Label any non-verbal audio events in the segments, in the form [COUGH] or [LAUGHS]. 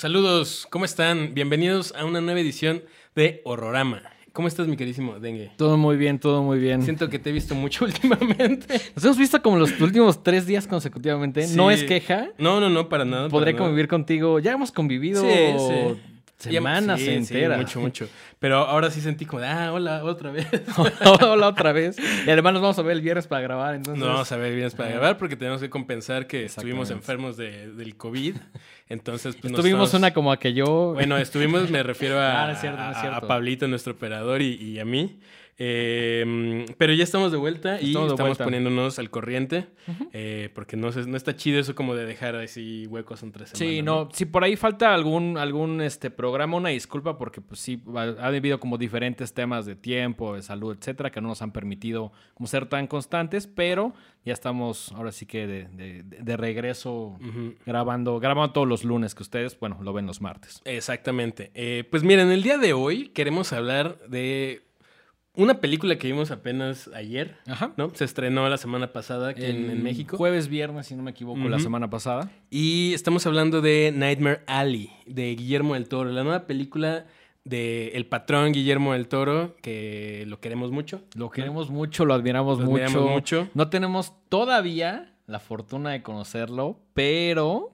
Saludos, ¿cómo están? Bienvenidos a una nueva edición de Horrorama. ¿Cómo estás, mi queridísimo Dengue? Todo muy bien, todo muy bien. Siento que te he visto mucho [LAUGHS] últimamente. Nos hemos visto como los últimos tres días consecutivamente. Sí. No es queja. No, no, no, para nada. Podré para nada. convivir contido. Ya hemos convivido Sí, sí. semanas enteras. mucho, mucho. Pero ahora sí sentí como, de, ah, hola, otra vez. [LAUGHS] Hola otra vez. Y además nos vamos a ver el viernes para grabar. Entonces, No vamos a ver vienes para Ajá. grabar porque tenemos que compensar que estuvimos enfermos de- del COVID. Entonces, pues Estuvimos una como a que yo. Bueno, estuvimos, me refiero a, [LAUGHS] Ah, no es cierto, no es a- a Pablito, nuestro operador, y, y a mí. Eh, pero ya estamos de vuelta y Estamos de estamos vuelta. poniéndonos al corriente. eh, porque no, se- no está chido eso como de dejar así huecos entre semanas. Sí, no, si por ahí falta algún, algún este programa, una disculpa, porque pues sí, ha ha habido como diferentes temas de tiempo, de salud, etcétera, que no nos han permitido como ser tan constantes, pero ya estamos ahora sí que de, de- de regreso grabando, grabando todos los lunes, que ustedes, bueno, lo ven los martes. Exactamente. Eh, pues miren, el día de hoy queremos hablar de una película que vimos apenas ayer, Ajá. ¿no? Se estrenó la semana pasada aquí en, en México. Jueves, viernes, si no me equivoco, la semana pasada. Y estamos hablando de Nightmare Alley, de Guillermo del Toro, la nueva película de el patrón Guillermo del Toro, que lo queremos mucho. Lo queremos mucho, lo admiramos, Lo mucho. admiramos mucho. No tenemos todavía la fortuna de conocerlo, pero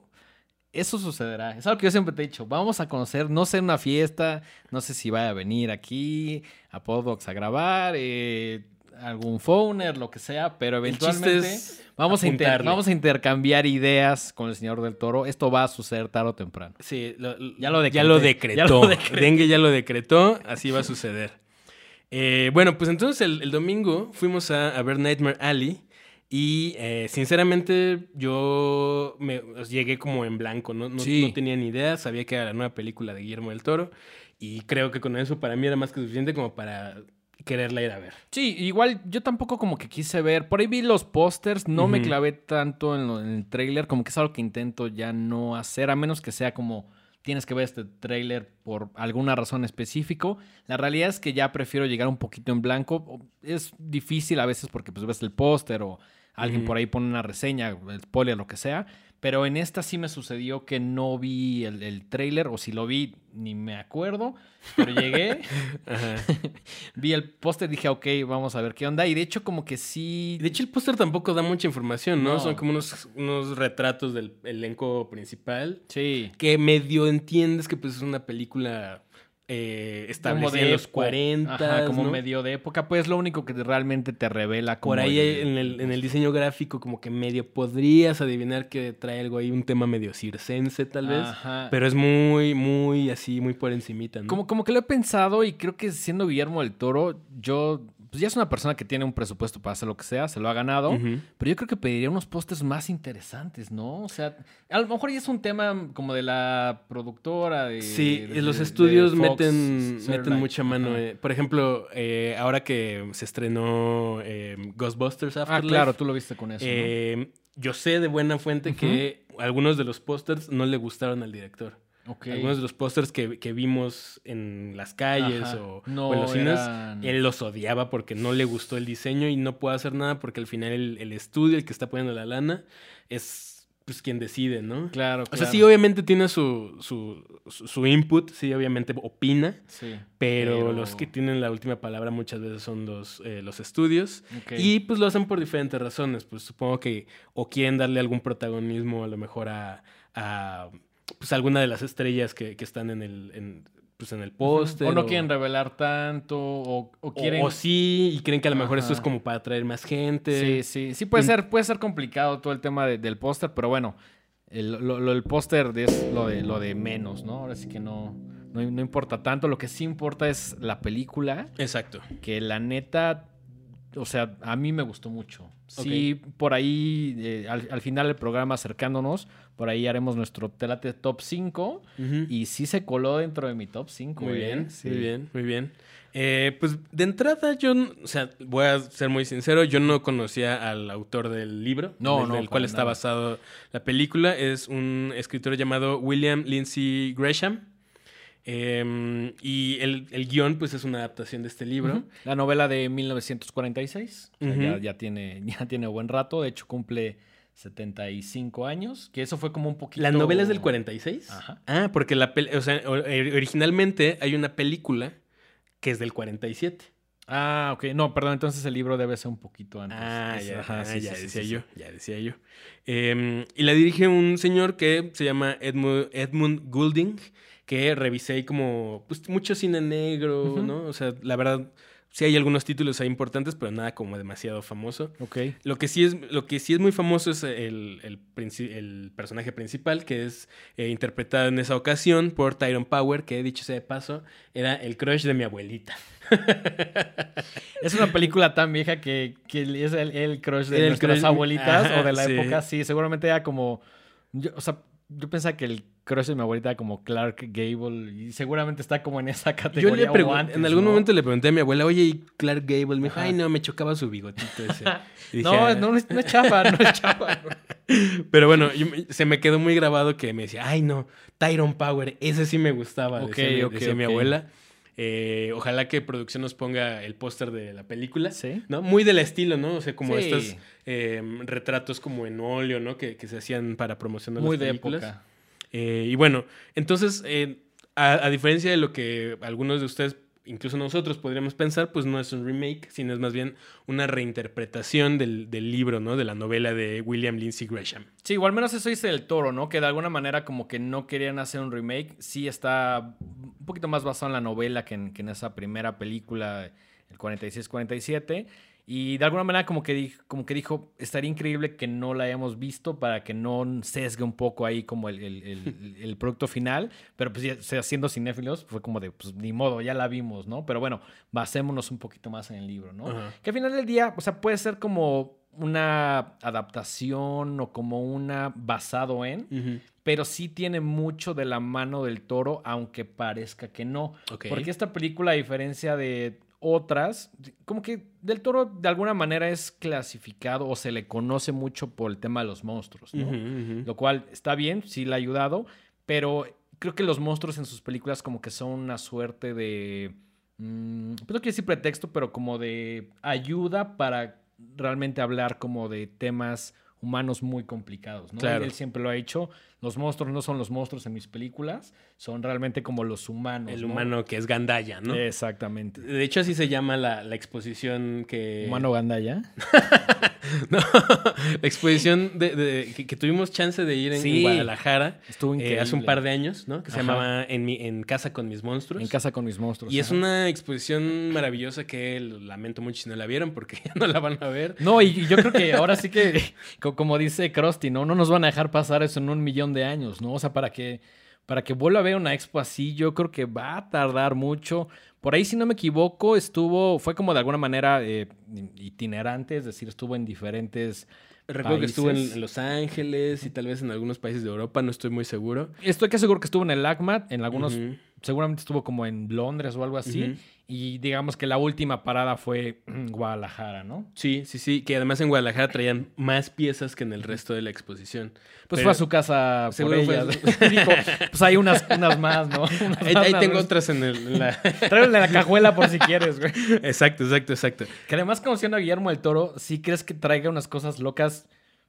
eso sucederá. Es algo que yo siempre te he dicho. Vamos a conocer, no sé, en una fiesta, no sé si vaya a venir aquí a Podbox a grabar, eh, algún phoner, lo que sea, pero eventualmente vamos, a inter- vamos a intercambiar ideas con el señor del toro. Esto va a suceder tarde o temprano. Sí, lo- Ya lo ya lo decretó. Ya lo decreté. Dengue ya lo decretó, así va a suceder. Eh, bueno, pues entonces el, el domingo fuimos a, a ver Nightmare Alley y eh, sinceramente yo me pues, llegué como en blanco, ¿no? No, Sí. no tenía ni idea, sabía que era la nueva película de Guillermo del Toro y creo que con eso para mí era más que suficiente como para quererla ir a ver. Sí, igual yo tampoco como que quise ver. Por ahí vi los pósters, no me clavé tanto en, lo- en el tráiler, como que es algo que intento ya no hacer, a menos que sea como tienes que ver este tráiler por alguna razón específico. La realidad es que ya prefiero llegar un poquito en blanco. Es difícil a veces porque pues ves el póster o alguien por ahí pone una reseña, el spoiler, lo que sea. Pero en esta sí me sucedió que no vi el, el tráiler, o si lo vi, ni me acuerdo. Pero llegué, [LAUGHS] [LAUGHS] vi el póster dije, ok, vamos a ver qué onda. Y de hecho, como que sí. De hecho, el póster tampoco da mucha información, ¿no? No. Son como unos, unos retratos del elenco principal. Sí. que medio entiendes que pues es una película eh, establecida en los epo- 40, Ajá, como ¿no? medio de época. Pues lo único que realmente te revela como Por ahí el- en, el, en el diseño gráfico como que medio podrías adivinar que trae algo ahí, un tema medio circense tal vez. Ajá. Pero es muy, muy así, muy por encimita, ¿no? Como, como que lo he pensado y creo que siendo Guillermo del Toro, yo. Pues ya es una persona que tiene un presupuesto para hacer lo que sea, se lo ha ganado. Pero yo creo que pediría unos pósters más interesantes, ¿no? O sea, a lo mejor ya es un tema como de la productora. De, Sí, de- los de- estudios Fox, meten, meten mucha mano. Eh. Por ejemplo, eh, ahora que se estrenó eh, Ghostbusters Ah, Afterlife. claro, tú lo viste con eso. ¿no? Eh, Yo sé de buena fuente que algunos de los pósters no le gustaron al director. Algunos de los pósters que, que vimos en las calles o, No o en los cines, eran- él los odiaba porque no le gustó el diseño y no puede hacer nada porque al final el, el estudio, el que está poniendo la lana, es pues quien decide, ¿no? Claro, O sea, sí, obviamente tiene su, su, su, su input, sí, obviamente opina, Sí. pero, Pero- los que tienen la última palabra muchas veces son los, eh, los estudios. Y pues lo hacen por diferentes razones. Pues supongo que o quieren darle algún protagonismo a lo mejor a, a, pues alguna de las estrellas que, que están en el, en, pues, en el póster. O no quieren revelar tanto, o, o quieren... o sí, y creen que a lo mejor esto es como para atraer más gente. Sí, sí, sí puede Mm. ser, puede ser complicado todo el tema de- del póster, pero bueno, el, lo- lo- el póster es lo de, lo de menos, ¿no? Ahora sí que no, no, no importa tanto, lo que sí importa es la película, Exacto. que la neta, o sea, a mí me gustó mucho. Sí, por ahí, eh, al, al final del programa acercándonos, por ahí haremos nuestro Telate Top 5, Ujú. y sí se coló dentro de mi Top 5. Muy ¿eh? bien, Sí. muy bien, muy bien. Eh, pues de entrada yo, o sea, voy a ser muy sincero, yo no conocía al autor del libro, No, del, no, del cual está nada. basado la película. Es un escritor llamado William Lindsay Gresham. Eh, y el, el guion, pues, es una adaptación de este libro. La novela de 1946. o sea, Ujú. ya, ya tiene, [LAUGHS] ya tiene buen rato. De hecho, cumple 75 años, que eso fue como un poquito... ¿La novela es del 46? Ajá. Ah, porque la o sea, eh, originalmente hay una película que es del 47. Ah, ok. No, perdón, entonces el libro debe ser un poquito antes. Ah, ya, ajá, sí, ya sí, decía sí, yo, ya decía yo. Em, y la dirige un señor que se llama Edmund, Edmund Goulding, que revisé como pues, mucho cine negro. ¿no? O sea, la verdad, sí hay algunos títulos ahí importantes, pero nada como demasiado famoso. Ok. Lo que sí es, lo que sí es muy famoso es el, el, personaje principal, que es eh, interpretado en esa ocasión por Tyrone Power, que dicho sea de paso, era el crush de mi abuelita. [LAUGHS] Es una película tan vieja que, que es el, el crush de nuestras crush- abuelitas ajá, o de la sí. época. Sí, seguramente era como... yo- o sea, yo pensaba que el crush de mi abuelita como Clark Gable y seguramente está como en esa Yo categoría le o pregun- antes, en algún ¿no? momento le pregunté a mi abuela, oye, ¿y Clark Gable? Me dijo, ay, no, me chocaba su bigotito ese. [LAUGHS] Dije, No, no, no es, chafa, no es chafa. [LAUGHS] Pero bueno, yo se me quedó muy grabado que me decía, ay, no, Tyrone Power, ese sí me gustaba, Ok, decía, mi- ok, decía mi abuela. Eh, ojalá que producción nos ponga el póster de la película. Sí. ¿no? Muy del estilo, ¿no? O sea, como Sí. estos eh, retratos como en óleo, ¿no? Que, que se hacían para promocionar Muy las de películas. época. Eh, y bueno, entonces, a, diferencia de lo que algunos de ustedes, incluso nosotros, podríamos pensar, pues no es un remake, sino es más bien una reinterpretación del, del libro, ¿no? De la novela de William Lindsay Gresham. Sí, igual menos eso dice el toro, ¿no? Que de alguna manera como que no querían hacer un remake. Sí está un poquito más basado en la novela que en, que en esa primera película, el 46-47. Y de alguna manera como que, dijo, como que dijo, estaría increíble que no la hayamos visto para que no sesgue un poco ahí como el, el- el- [LAUGHS] el producto final. Pero pues ya, siendo cinéfilos fue como de, pues ni modo, ya la vimos, ¿no? Pero bueno, basémonos un poquito más en el libro, ¿no? Que al final del día, o sea, puede ser como una adaptación o como una basado en, pero sí tiene mucho de la mano del toro, aunque parezca que no. Porque esta película, a diferencia de otras, como que del toro de alguna manera es clasificado o se le conoce mucho por el tema de los monstruos, ¿no? Lo cual está bien, sí le ha ayudado, pero creo que los monstruos en sus películas como que son una suerte de... mm, pues no quiero decir pretexto, pero como de ayuda para realmente hablar como de temas humanos muy complicados, ¿no? Claro. Él siempre lo ha hecho. Los monstruos no son los monstruos en mis películas, son realmente como los humanos. El ¿no? humano que es Gandaya, ¿no? Exactamente. De hecho, así se llama la, la exposición que... Humano Gandaya. [LAUGHS] No, la exposición de, de- que, que tuvimos chance de ir en, Sí. en Guadalajara Estuvo eh, increíble. hace un par de años, ¿no? Que se Ajá. llamaba en, mi, en Casa con mis monstruos. En casa con mis monstruos. y es una exposición maravillosa que lamento mucho si no la vieron porque [LAUGHS] ya no la van a ver. No, y yo creo que ahora sí que, [LAUGHS] como dice Krusty, ¿no? No nos van a dejar pasar eso en un millón de años, ¿no? O sea, para que, para que vuelva a ver una expo así, yo creo que va a tardar mucho. Por ahí, si no me equivoco, estuvo, fue como de alguna manera eh, itinerante, es decir, estuvo en diferentes... Recuerdo que estuvo en, países. Los Ángeles y tal vez en algunos países de Europa, no estoy muy seguro. Estoy casi seguro que estuvo en el ACMAT, en algunos. Seguramente estuvo como en Londres o algo así. Y digamos que la última parada fue Guadalajara, ¿no? Sí, sí, sí, que además en Guadalajara traían más piezas que en el resto de la exposición. Pues Pero- fue a su casa por ellas. su- [LAUGHS] Dijo, pues hay unas, unas más, ¿no? [LAUGHS] Unas Ahí, más, ahí tengo más. otras en, el, en la... [LAUGHS] Tráele la cajuela por si quieres, güey. exacto, exacto, exacto. Que además, conociendo a Guillermo del Toro, sí crees que traiga unas cosas locas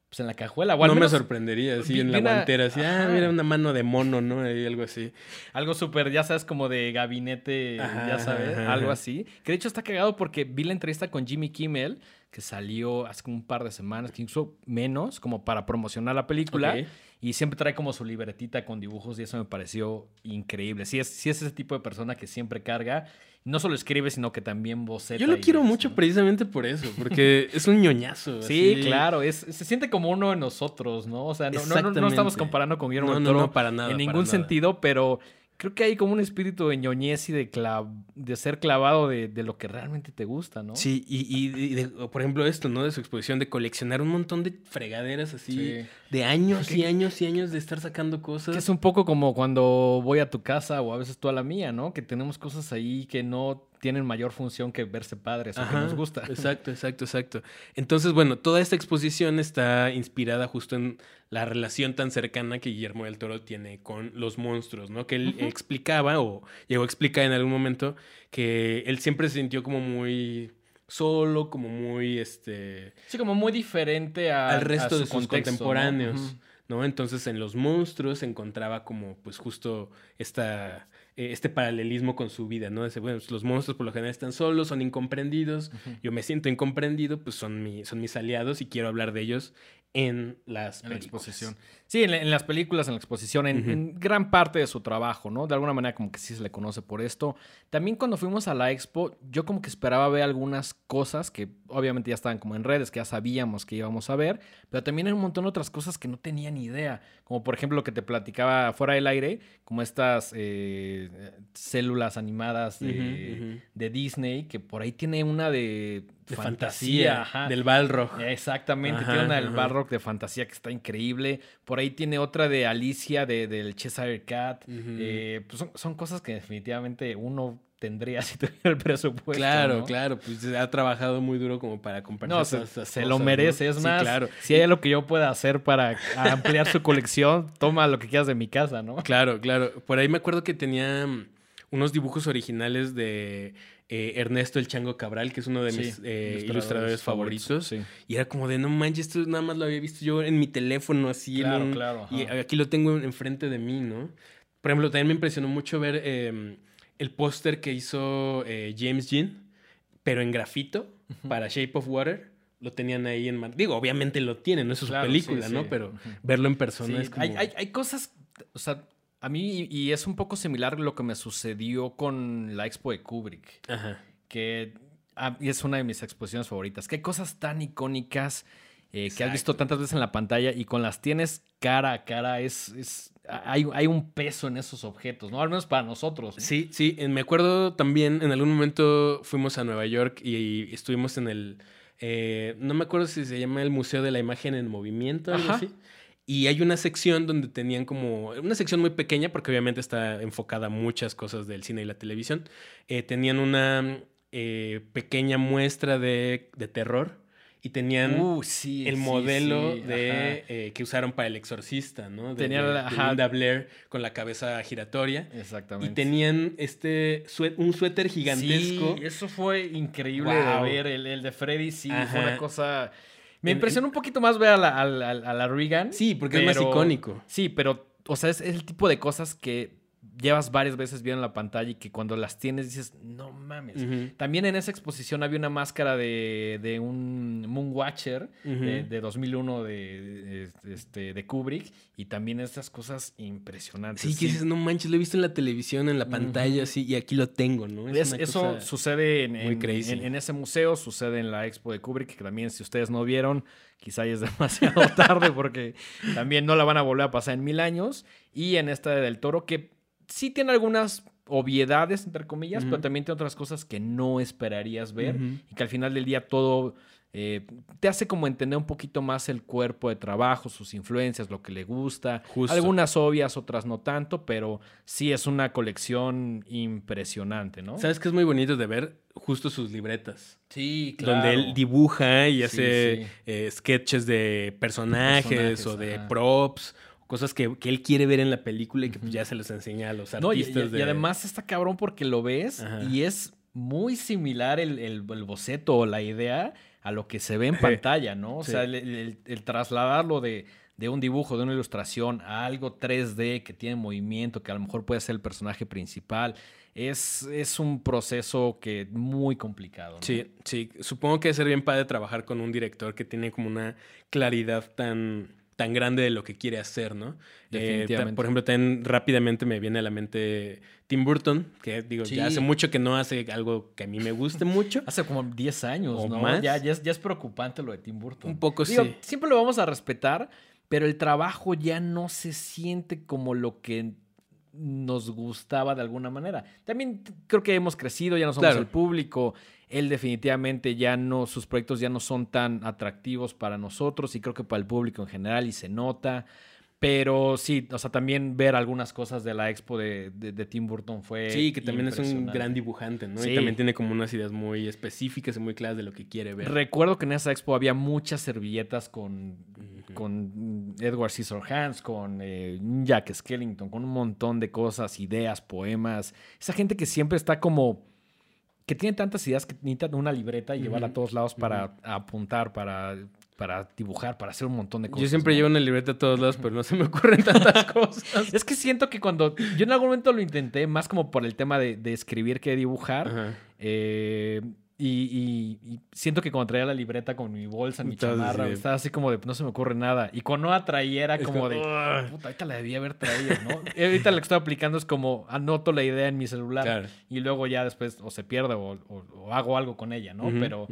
pues, en la cajuela. O al no menos me sorprendería, así vi- en la guantera, así, ah, mira una mano de mono, ¿no? Algo así. Algo súper, ya sabes, como de gabinete, Ajá, ya sabes, ajá, algo así. Que de hecho está cagado porque vi la entrevista con Jimmy Kimmel, que salió hace como un par de semanas, que incluso menos, como para promocionar la película. Y siempre trae como su libretita con dibujos y eso me pareció increíble. Sí es, sí es ese tipo de persona que siempre carga. No solo escribe, sino que también boceta. Yo lo quiero mucho ¿no? precisamente por eso, porque [LAUGHS] es un ñoñazo. Sí, así. claro, es, se siente como uno de nosotros, ¿no? O sea, no, no- no, estamos comparando con Guillermo No, del no, Toro no, para nada, en ningún sentido, pero creo que hay como un espíritu de ñoñez y de, clav- de ser clavado de, de lo que realmente te gusta, ¿no? Sí, y, y- y de- por ejemplo esto, ¿no? De su exposición, de coleccionar un montón de fregaderas así, Sí. de años y años y años de estar sacando cosas. Que es un poco como cuando voy a tu casa o a veces tú a la mía, ¿no? Que tenemos cosas ahí que no tienen mayor función que verse padres o que nos gusta. Exacto, exacto, exacto. Entonces, bueno, toda esta exposición está inspirada justo en la relación tan cercana que Guillermo del Toro tiene con los monstruos, ¿no? Que él explicaba o llegó a explicar en algún momento que él siempre se sintió como muy solo, como muy, este... Sí, como muy diferente a, al resto a de su sus contexto, ¿no? contemporáneos, Ujú. ¿no? Entonces en los monstruos se encontraba como pues justo esta, eh, este paralelismo con su vida, ¿no? Ese, bueno, los monstruos por lo general están solos, son incomprendidos, yo me siento incomprendido, pues son, mi, son mis aliados y quiero hablar de ellos en las En la exposición. Sí, en, la- en las películas, en la exposición, en, gran parte de su trabajo, ¿no? De alguna manera como que sí se le conoce por esto. También cuando fuimos a la expo, yo como que esperaba ver algunas cosas que obviamente ya estaban como en redes, que ya sabíamos que íbamos a ver, pero también hay un montón de otras cosas que no tenía ni idea. Como por ejemplo lo que te platicaba fuera del aire, como estas eh, células animadas de Disney, que por ahí tiene una de, De fantasía, ajá. del Balrog. Exactamente, Ajá, tiene una del. Balrog de fantasía que está increíble. Por ahí tiene otra de Alicia de, del Cheshire Cat. Eh, pues son, son cosas que definitivamente uno tendría [LAUGHS] si tuviera el presupuesto. claro, ¿no? claro, pues ha trabajado muy duro como para compartir No, se, todas esas se cosas, lo ¿no? merece. Es Sí, más, claro. si hay algo que yo pueda hacer para ampliar su colección, [LAUGHS] toma lo que quieras de mi casa, ¿no? Claro, claro. Por ahí me acuerdo que tenía mm, unos dibujos originales de eh, Ernesto el Chango Cabral, que es uno de Sí, mis eh, ilustradores favoritos. Sí. Y era como de, no manches, esto nada más lo había visto yo en mi teléfono así. en Claro, un- claro, Y aquí lo tengo enfrente de mí, ¿no? Por ejemplo, también me impresionó mucho ver eh, el póster que hizo eh, James Jean, pero en grafito, para Shape of Water. Lo tenían ahí en... Digo, obviamente lo tienen, no es su Claro, película, sí, ¿no? Pero verlo en persona Sí, es como... hay, hay- hay cosas, o sea, a mí, y es un poco similar lo que me sucedió con la expo de Kubrick. Ajá. que ah, es una de mis exposiciones favoritas. Hay cosas tan icónicas eh, que has visto tantas veces en la pantalla y con las tienes cara a cara, es, es- hay, hay un peso en esos objetos, ¿no? Al menos para nosotros. ¿no? Sí, sí, me acuerdo también, en algún momento fuimos a Nueva York y, estuvimos en el, eh, no me acuerdo si se llama el Museo de la Imagen en Movimiento, algo Ajá. así. Y hay una sección donde tenían como, una sección muy pequeña, porque obviamente está enfocada a muchas cosas del cine y la televisión. Eh, tenían una eh, pequeña muestra de, de terror y tenían Uh, sí, el sí, modelo sí, de eh, que usaron para el exorcista, ¿no? De, Tenía de- la- de. Linda Blair con la cabeza giratoria. Exactamente. Y tenían este un suéter gigantesco. Sí, eso fue increíble Wow. de ver. El, el de Freddy, sí, fue una cosa. Me impresionó un poquito más ver a la, a la- a la Reagan. Sí, porque es más icónico. Sí, pero, o sea, es, es el tipo de cosas que llevas varias veces viendo en la pantalla y que cuando las tienes dices, no mames. También en esa exposición había una máscara de, de un Moonwatcher Ujú. de, de 2001 de, de, este, de Kubrick y también esas cosas impresionantes. Sí, que dices, no manches, lo he visto en la televisión, en la pantalla, así, y aquí lo tengo, ¿no? Es- eso sucede en, en- en- en ese museo, sucede en la expo de Kubrick, que también si ustedes no vieron, quizá ya es [LAUGHS] demasiado tarde porque también no la van a volver a pasar en mil años. Y en esta de del toro, que sí tiene algunas obviedades, entre comillas, pero también tiene otras cosas que no esperarías ver y que al final del día todo eh, te hace como entender un poquito más el cuerpo de trabajo, sus influencias, lo que le gusta. Justo. Algunas obvias, otras no tanto, pero sí es una colección impresionante, ¿no? ¿Sabes qué es muy bonito de ver? Justo sus libretas. Sí, Donde él dibuja y Sí, hace sí. eh, sketches de personajes, Personajes, o de props, cosas que, que él quiere ver en la película y que pues, ya se los enseña a los No, y, artistas. y- y de... además está cabrón porque lo ves Ajá. y es muy similar el, el- el boceto o la idea a lo que se ve en [LAUGHS] pantalla, ¿no? O Sí. sea, el, trasladarlo de, de un dibujo, de una ilustración a algo 3D que tiene movimiento, que a lo mejor puede ser el personaje principal, es, es un proceso que muy complicado. ¿no? Sí, sí. Supongo que debe ser bien padre trabajar con un director que tiene como una claridad tan, tan grande de lo que quiere hacer, ¿no? Eh, Definitivamente. por ejemplo, también rápidamente me viene a la mente Tim Burton, que digo, Sí. ya hace mucho que no hace algo que a mí me guste mucho. [LAUGHS] Hace como 10 años, ¿O ¿no? más? Ya, ya, es, ya es preocupante lo de Tim Burton. Un poco Digo, sí. Siempre lo vamos a respetar, pero el trabajo ya no se siente como lo que nos gustaba de alguna manera. También creo que hemos crecido, ya no somos Claro. el público. Él definitivamente ya no, sus proyectos ya no son tan atractivos para nosotros y creo que para el público en general y se nota. Pero sí, o sea, también ver algunas cosas de la expo de, de- de Tim Burton fue. Sí, que también es un gran dibujante, ¿no? Sí. Y también tiene como unas ideas muy específicas y muy claras de lo que quiere ver. Recuerdo que en esa expo había muchas servilletas con, Ujú. con Edward Scissorhands, con eh, Jack Skellington, con un montón de cosas, ideas, poemas. Esa gente que siempre está como que tiene tantas ideas que necesitan una libreta y llevarla a todos lados para apuntar, para, para dibujar, para hacer un montón de cosas. Yo siempre ¿no? llevo una libreta a todos lados, pero no se me ocurren tantas [LAUGHS] cosas. Es que siento que cuando. Yo en algún momento lo intenté, más como por el tema de, de escribir que dibujar. Eh, y, y- y siento que cuando traía la libreta con mi bolsa, mi Entonces, chamarra, sí. estaba así como de no se me ocurre nada. Y cuando no la traía era como como, de. Puta, ahorita la debía haber traído, ¿no? [LAUGHS] Y ahorita lo que estoy aplicando es como anoto la idea en mi celular Claro. y luego ya después o se pierde o, o- o hago algo con ella, ¿no? Pero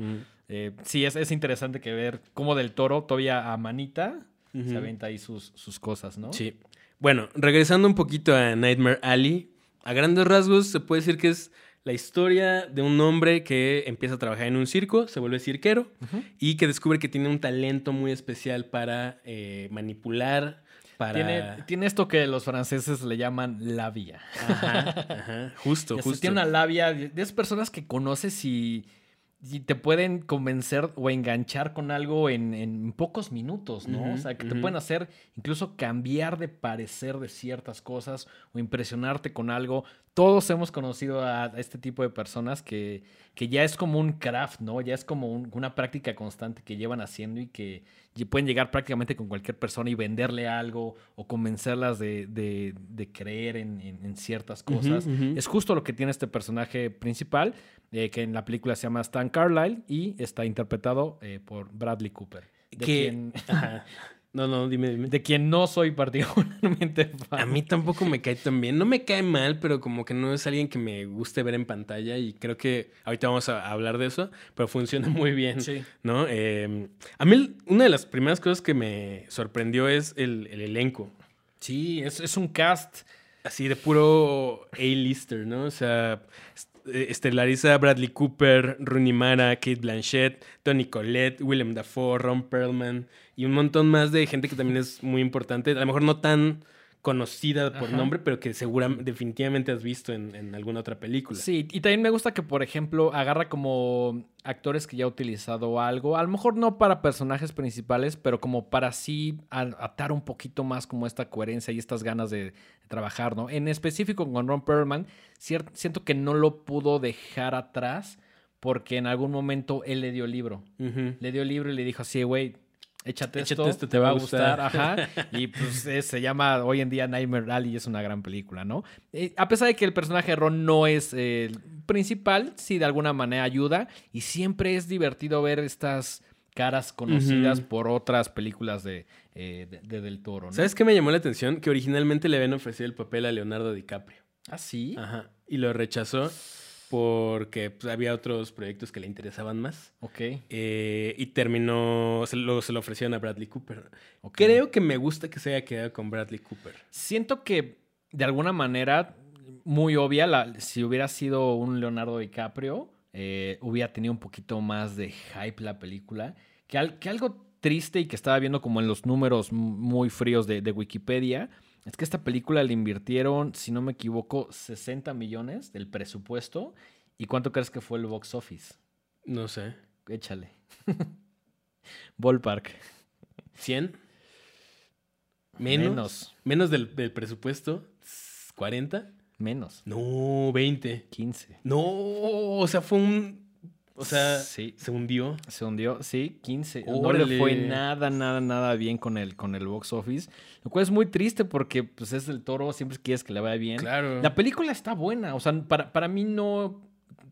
eh, sí, es, es interesante que ver cómo del toro todavía a manita se ujú. avienta ahí sus, sus cosas, ¿no? Sí. Bueno, regresando un poquito a Nightmare Alley, a grandes rasgos se puede decir que es la historia de un hombre que empieza a trabajar en un circo, se vuelve cirquero y que descubre que tiene un talento muy especial para eh, manipular, para... Tiene, tiene esto que los franceses le llaman labia. Ajá, ajá, [LAUGHS] justo, justo. Tiene una labia de esas personas que conoces y, y te pueden convencer o enganchar con algo en, en pocos minutos, ¿no? O sea, que te pueden hacer incluso cambiar de parecer de ciertas cosas o impresionarte con algo. Todos hemos conocido a este tipo de personas que, que ya es como un craft, ¿no? Ya es como un- una práctica constante que llevan haciendo y que y pueden llegar prácticamente con cualquier persona y venderle algo o convencerlas de, de- de creer en, en- en ciertas cosas. Es justo lo que tiene este personaje principal, eh, que en la película se llama Stan Carlyle y está interpretado eh, por Bradley Cooper. De, Que- quien. [LAUGHS] No, no, dime, dime. de quien no soy particularmente [LAUGHS] fan. A mí tampoco me cae tan bien. No me cae mal, pero como que no es alguien que me guste ver en pantalla y creo que ahorita vamos a hablar de eso, pero funciona muy bien. Sí. ¿no? Eh, a mí una de las primeras cosas que me sorprendió es el, el elenco. Sí, es, es un cast. Así de puro A-lister, ¿no? O sea, estelariza a Bradley Cooper, Rooney Mara, Kate Blanchett, Tony Collette, Willem Dafoe, Ron Perlman y un montón más de gente que también es muy importante. A lo mejor no tan conocida por Ajá. nombre, pero que seguramente, definitivamente has visto en, en alguna otra película. Sí, y también me gusta que, por ejemplo, agarra como actores que ya ha utilizado algo, a lo mejor no para personajes principales, pero como para sí atar un poquito más como esta coherencia y estas ganas de, de trabajar, ¿no? En específico con Ron Perlman, siento que no lo pudo dejar atrás porque en algún momento él le dio libro. Le dio libro y le dijo así, güey, échate, Échate esto, esto, te va a gustar. Ajá. [LAUGHS] Y pues eh, se llama hoy en día Nightmare Alley y es una gran película, ¿no? Eh, a pesar de que el personaje de Ron no es eh, el principal, sí de alguna manera ayuda y siempre es divertido ver estas caras conocidas por otras películas de, eh, de- de Del Toro, ¿no? ¿Sabes qué me llamó la atención? Que originalmente le habían ofrecido el papel a Leonardo DiCaprio. ¿Ah, sí? Ajá. Y lo rechazó porque pues, había otros proyectos que le interesaban más. Ok. Eh, y terminó, se lo, se lo ofrecieron a Bradley Cooper. Creo que me gusta que se haya quedado con Bradley Cooper. Siento que de alguna manera, muy obvia, la- si hubiera sido un Leonardo DiCaprio, eh, hubiera tenido un poquito más de hype la película. Que, al- que algo triste y que estaba viendo como en los números muy fríos de, de Wikipedia, es que esta película le invirtieron, si no me equivoco, 60 millones del presupuesto. ¿Y cuánto crees que fue el box office? No sé. Échale. [LAUGHS] Ballpark. ¿100? ¿Menos? Menos. ¿Menos del, del presupuesto? ¿40? Menos. No, 20. 15. No, o sea, fue un... O sea, Sí. se hundió. Se hundió, sí, 15. No Órale. le fue nada, nada, nada bien con el, con el box office. Lo cual es muy triste porque pues, es el toro, siempre quieres que le vaya bien. Claro. La película está buena, o sea, para, para mí no...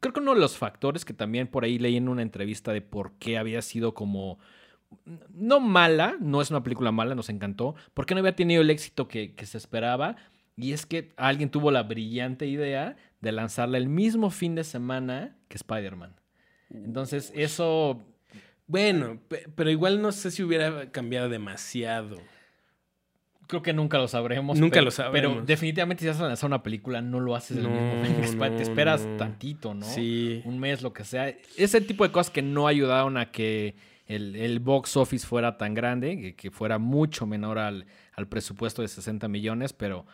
Creo que uno de los factores que también por ahí leí en una entrevista de por qué había sido como... No mala, no es una película mala, nos encantó, porque no había tenido el éxito que, que se esperaba. Y es que alguien tuvo la brillante idea de lanzarla el mismo fin de semana que Spider-Man. Entonces, eso Bueno, pe- pero igual no sé si hubiera cambiado demasiado. creo que nunca lo sabremos. Nunca pero- lo sabremos. Pero definitivamente si vas a lanzar una película, no lo haces el No, mismo no, [LAUGHS] Te esperas no. tantito, ¿no? Sí. Un mes, lo que sea. Ese tipo de cosas que no ayudaron a que el, el box office fuera tan grande, que, que fuera mucho menor al, al presupuesto de 60 millones, pero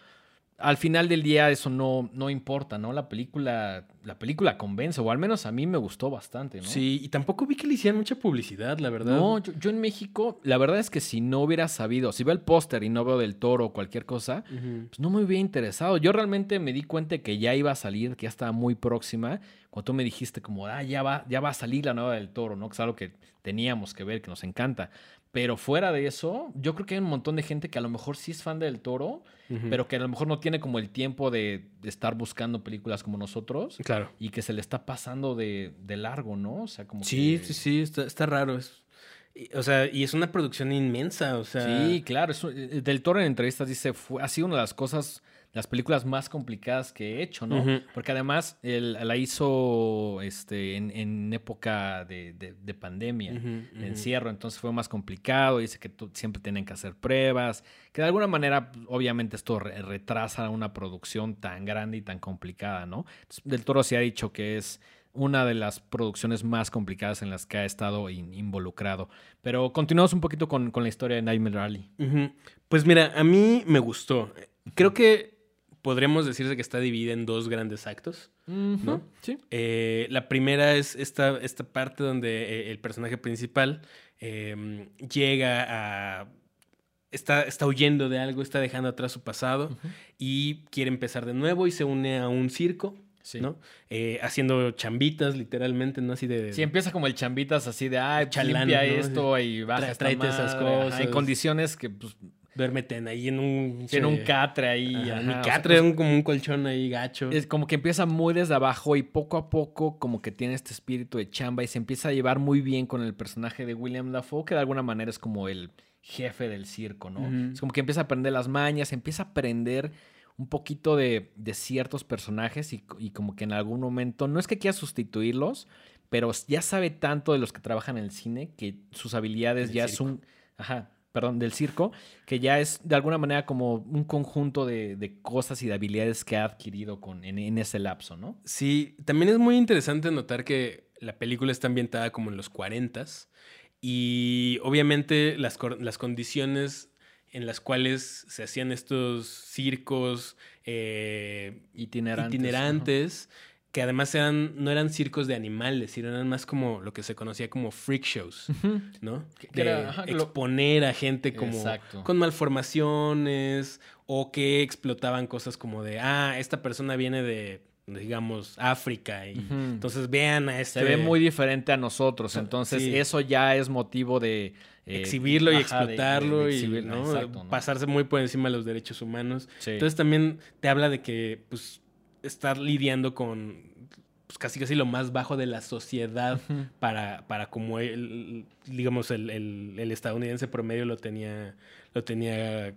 al final del día eso no, no importa, ¿no? La película, la película convence, o al menos a mí me gustó bastante, ¿no? Sí, y tampoco vi que le hicieran mucha publicidad, la verdad. No, yo, yo en México, la verdad es que si no hubiera sabido, si veo el póster y no veo del toro o cualquier cosa, pues no me hubiera interesado. Yo realmente me di cuenta que ya iba a salir, que ya estaba muy próxima, cuando tú me dijiste como, ah, ya va, ya va a salir la nueva del toro, ¿no? Que es algo que teníamos que ver, que nos encanta. Pero fuera de eso, yo creo que hay un montón de gente que a lo mejor sí es fan del toro, pero que a lo mejor no tiene como el tiempo de, estar buscando películas como nosotros. Claro. Y que se le está pasando de, largo, ¿no? O sea, como Sí, sí, sí, está, está raro. Es, o sea, y es una producción inmensa, o sea... Sí, claro. Eh, del Toro en entrevistas dice, fue, ha sido una de las cosas las películas más complicadas que he hecho, ¿no? Porque además él, la hizo este, en, época de, pandemia, de encierro, entonces fue más complicado. Dice que siempre tienen que hacer pruebas, que de alguna manera, obviamente, esto retrasa una producción tan grande y tan complicada, ¿no? Del Toro se ha dicho que es una de las producciones más complicadas en las que ha estado involucrado. Pero continuamos un poquito con, la historia de Nightmare Rally. Pues mira, a mí me gustó. Creo que podríamos decirse que está dividida en dos grandes actos, ¿no? Sí. Eh, la primera es esta, esta parte donde eh, el personaje principal em, llega a... Está, está huyendo de algo, está dejando atrás su pasado y quiere empezar de nuevo y se une a un circo. ¿no? Eh, haciendo chambitas, literalmente, ¿no? Así de... Sí, empieza como el chambitas así de, ah, limpia esto y baja Tráete esas cosas. En condiciones que, pues, duérmete ahí en un... En un catre ahí. mi catre, como un colchón ahí gacho. Es como que empieza muy desde abajo y poco a poco como que tiene este espíritu de chamba y se empieza a llevar muy bien con el personaje de William Dafoe, que de alguna manera es como el jefe del circo, ¿no? Es como que empieza a aprender las mañas, empieza a aprender un poquito de, ciertos personajes y, y, como que en algún momento, no es que quiera sustituirlos, pero ya sabe tanto de los que trabajan en el cine que sus habilidades ya son... Ajá, perdón, del circo, que ya es de alguna manera como un conjunto de, cosas y de habilidades que ha adquirido con, en, ese lapso, ¿no? Sí, también es muy interesante notar que la película está ambientada como en los 40 y obviamente las, las condiciones en las cuales se hacían estos circos eh, itinerantes que además eran, no eran circos de animales, sino eran más como lo que se conocía como freak shows, ¿no? De exponer a gente como con malformaciones o que explotaban cosas como de, ah, esta persona viene de, digamos, África y entonces vean a este... Se ve muy diferente a nosotros, entonces eso ya es motivo de... Eh, exhibirlo y explotarlo y pasarse muy por encima de los derechos humanos. Entonces también te habla de que, pues, estar lidiando con pues, casi casi lo más bajo de la sociedad para, para como el, digamos, el, el, estadounidense promedio lo tenía, lo tenía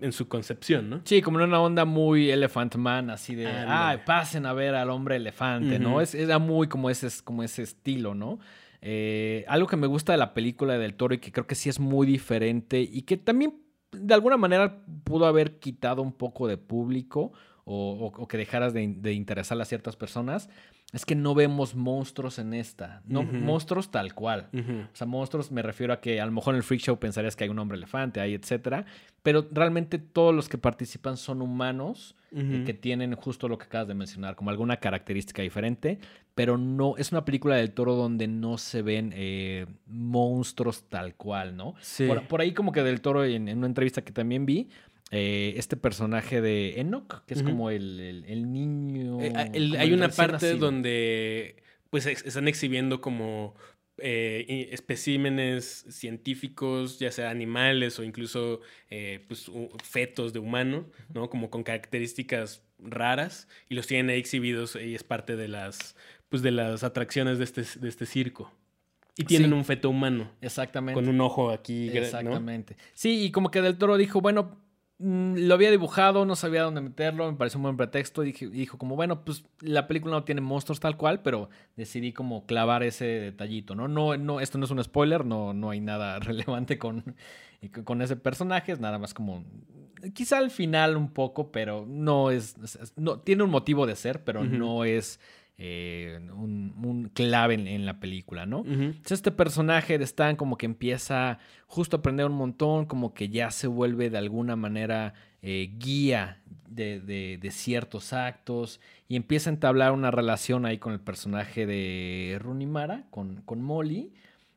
en su concepción, ¿no? Sí, como en una onda muy Elephant Man, así de, ah, pasen a ver al hombre elefante, ¿no? Es, era muy como ese, como ese estilo, ¿no? Eh, algo que me gusta de la película del toro y que creo que sí es muy diferente y que también de alguna manera pudo haber quitado un poco de público o, que dejaras de, de, interesar a ciertas personas, es que no vemos monstruos en esta. No, monstruos tal cual. O sea, monstruos me refiero a que a lo mejor en el freak show pensarías que hay un hombre elefante ahí, etcétera. Pero realmente todos los que participan son humanos y que tienen justo lo que acabas de mencionar, como alguna característica diferente. Pero no, es una película del toro donde no se ven eh, monstruos tal cual, ¿no? Sí. Por, ahí como que del toro en una entrevista que también vi eh, este personaje de Enoch, que es como el, niño. Eh, ah, hay una parte donde pues están exhibiendo como eh, especímenes científicos, ya sea animales o incluso pues, fetos de humano, ¿no? Como con características raras y los tienen ahí exhibidos y es parte de las, pues, de las atracciones de este, de este circo. Y tienen un feto humano. Exactamente. Con un ojo aquí. Exactamente. Sí, y como que Del Toro dijo, bueno, lo había dibujado, no sabía dónde meterlo, me pareció un buen pretexto. Y dijo como, bueno, pues la película no tiene monstruos tal cual, pero decidí como clavar ese detallito, ¿no? No, no esto no es un spoiler, no, no hay nada [LAUGHS] relevante con, con ese personaje, es nada más como, quizá al final un poco, pero no es, no, tiene un motivo de ser, pero no es eh, un, clave en, la película, ¿no? Entonces este personaje de Stan como que empieza justo a aprender un montón, como que ya se vuelve de alguna manera eh, guía de, ciertos actos y empieza a entablar una relación ahí con el personaje de Runimara, con, con Molly,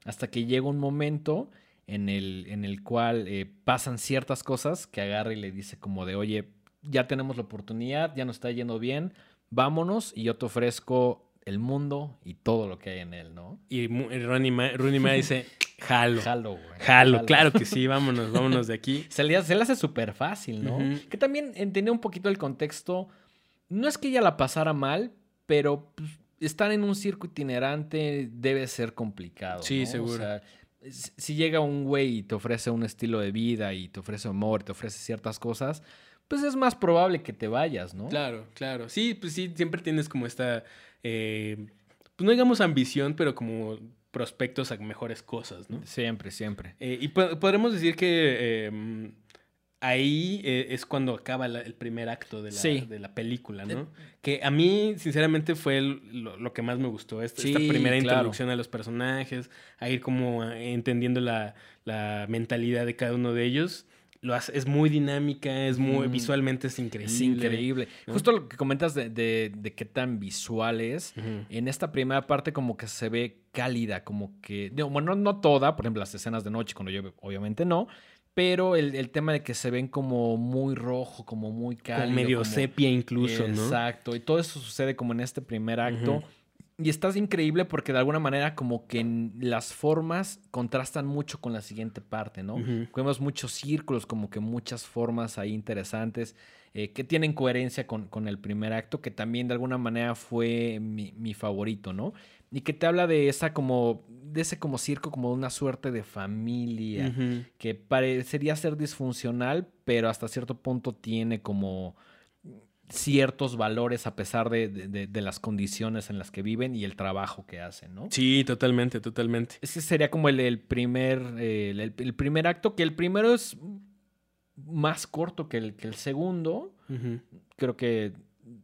hasta que llega un momento en el, en el cual eh, pasan ciertas cosas que agarra y le dice como de, oye, ya tenemos la oportunidad, ya nos está yendo bien, vámonos y yo te ofrezco el mundo y todo lo que hay en él, ¿no? Y Rooney Ma, dice, [LAUGHS] jalo. Jalo, güey. Jalo, claro que sí, [LAUGHS] vámonos, vámonos de aquí. Se le, se le hace súper fácil, ¿no? Que también entender un poquito el contexto. No es que ella la pasara mal, pero pues, estar en un circo itinerante debe ser complicado. Sí, ¿no? seguro. O sea, si si llega un güey y te ofrece un estilo de vida y te ofrece amor, te ofrece ciertas cosas, pues es más probable que te vayas, ¿no? Claro, claro. Sí, pues sí, siempre tienes como esta, eh, pues no digamos ambición, pero como prospectos a mejores cosas, ¿no? Siempre, siempre. Eh, y po- podremos decir que eh, ahí eh, es cuando acaba la- el primer acto de la, Sí. de la película, ¿no? Eh, Que a mí, sinceramente, fue el- lo, lo que más me gustó. Esta, esta Sí, primera claro. introducción a los personajes, a ir como entendiendo la, la mentalidad de cada uno de ellos. Lo hace- es muy dinámica, es muy Mm. visualmente es increíble. Es increíble. ¿no? Justo lo que comentas de, de- de qué tan visual es. En esta primera parte como que se ve cálida, como que... digo, Bueno, no toda, por ejemplo, las escenas de noche cuando llueve, obviamente no. Pero el, el tema de que se ven como muy rojo, como muy cálido. Como medio como- sepia incluso, ¿no? Exacto. Y todo eso sucede como en este primer acto. Ujú. Y estás increíble porque de alguna manera como que en las formas contrastan mucho con la siguiente parte, ¿no? Ujú. Vemos muchos círculos, como que muchas formas ahí interesantes eh, que tienen coherencia con, con el primer acto, que también de alguna manera fue mi, mi favorito, ¿no? Y que te habla de esa como, de ese como circo, como una suerte de familia, que parecería ser disfuncional, pero hasta cierto punto tiene como ciertos valores a pesar de, de- las condiciones en las que viven y el trabajo que hacen, ¿no? Sí, totalmente, totalmente. Ese sería como el, el primer, eh, el, el primer acto, que el primero es más corto que el, que el segundo. Creo que,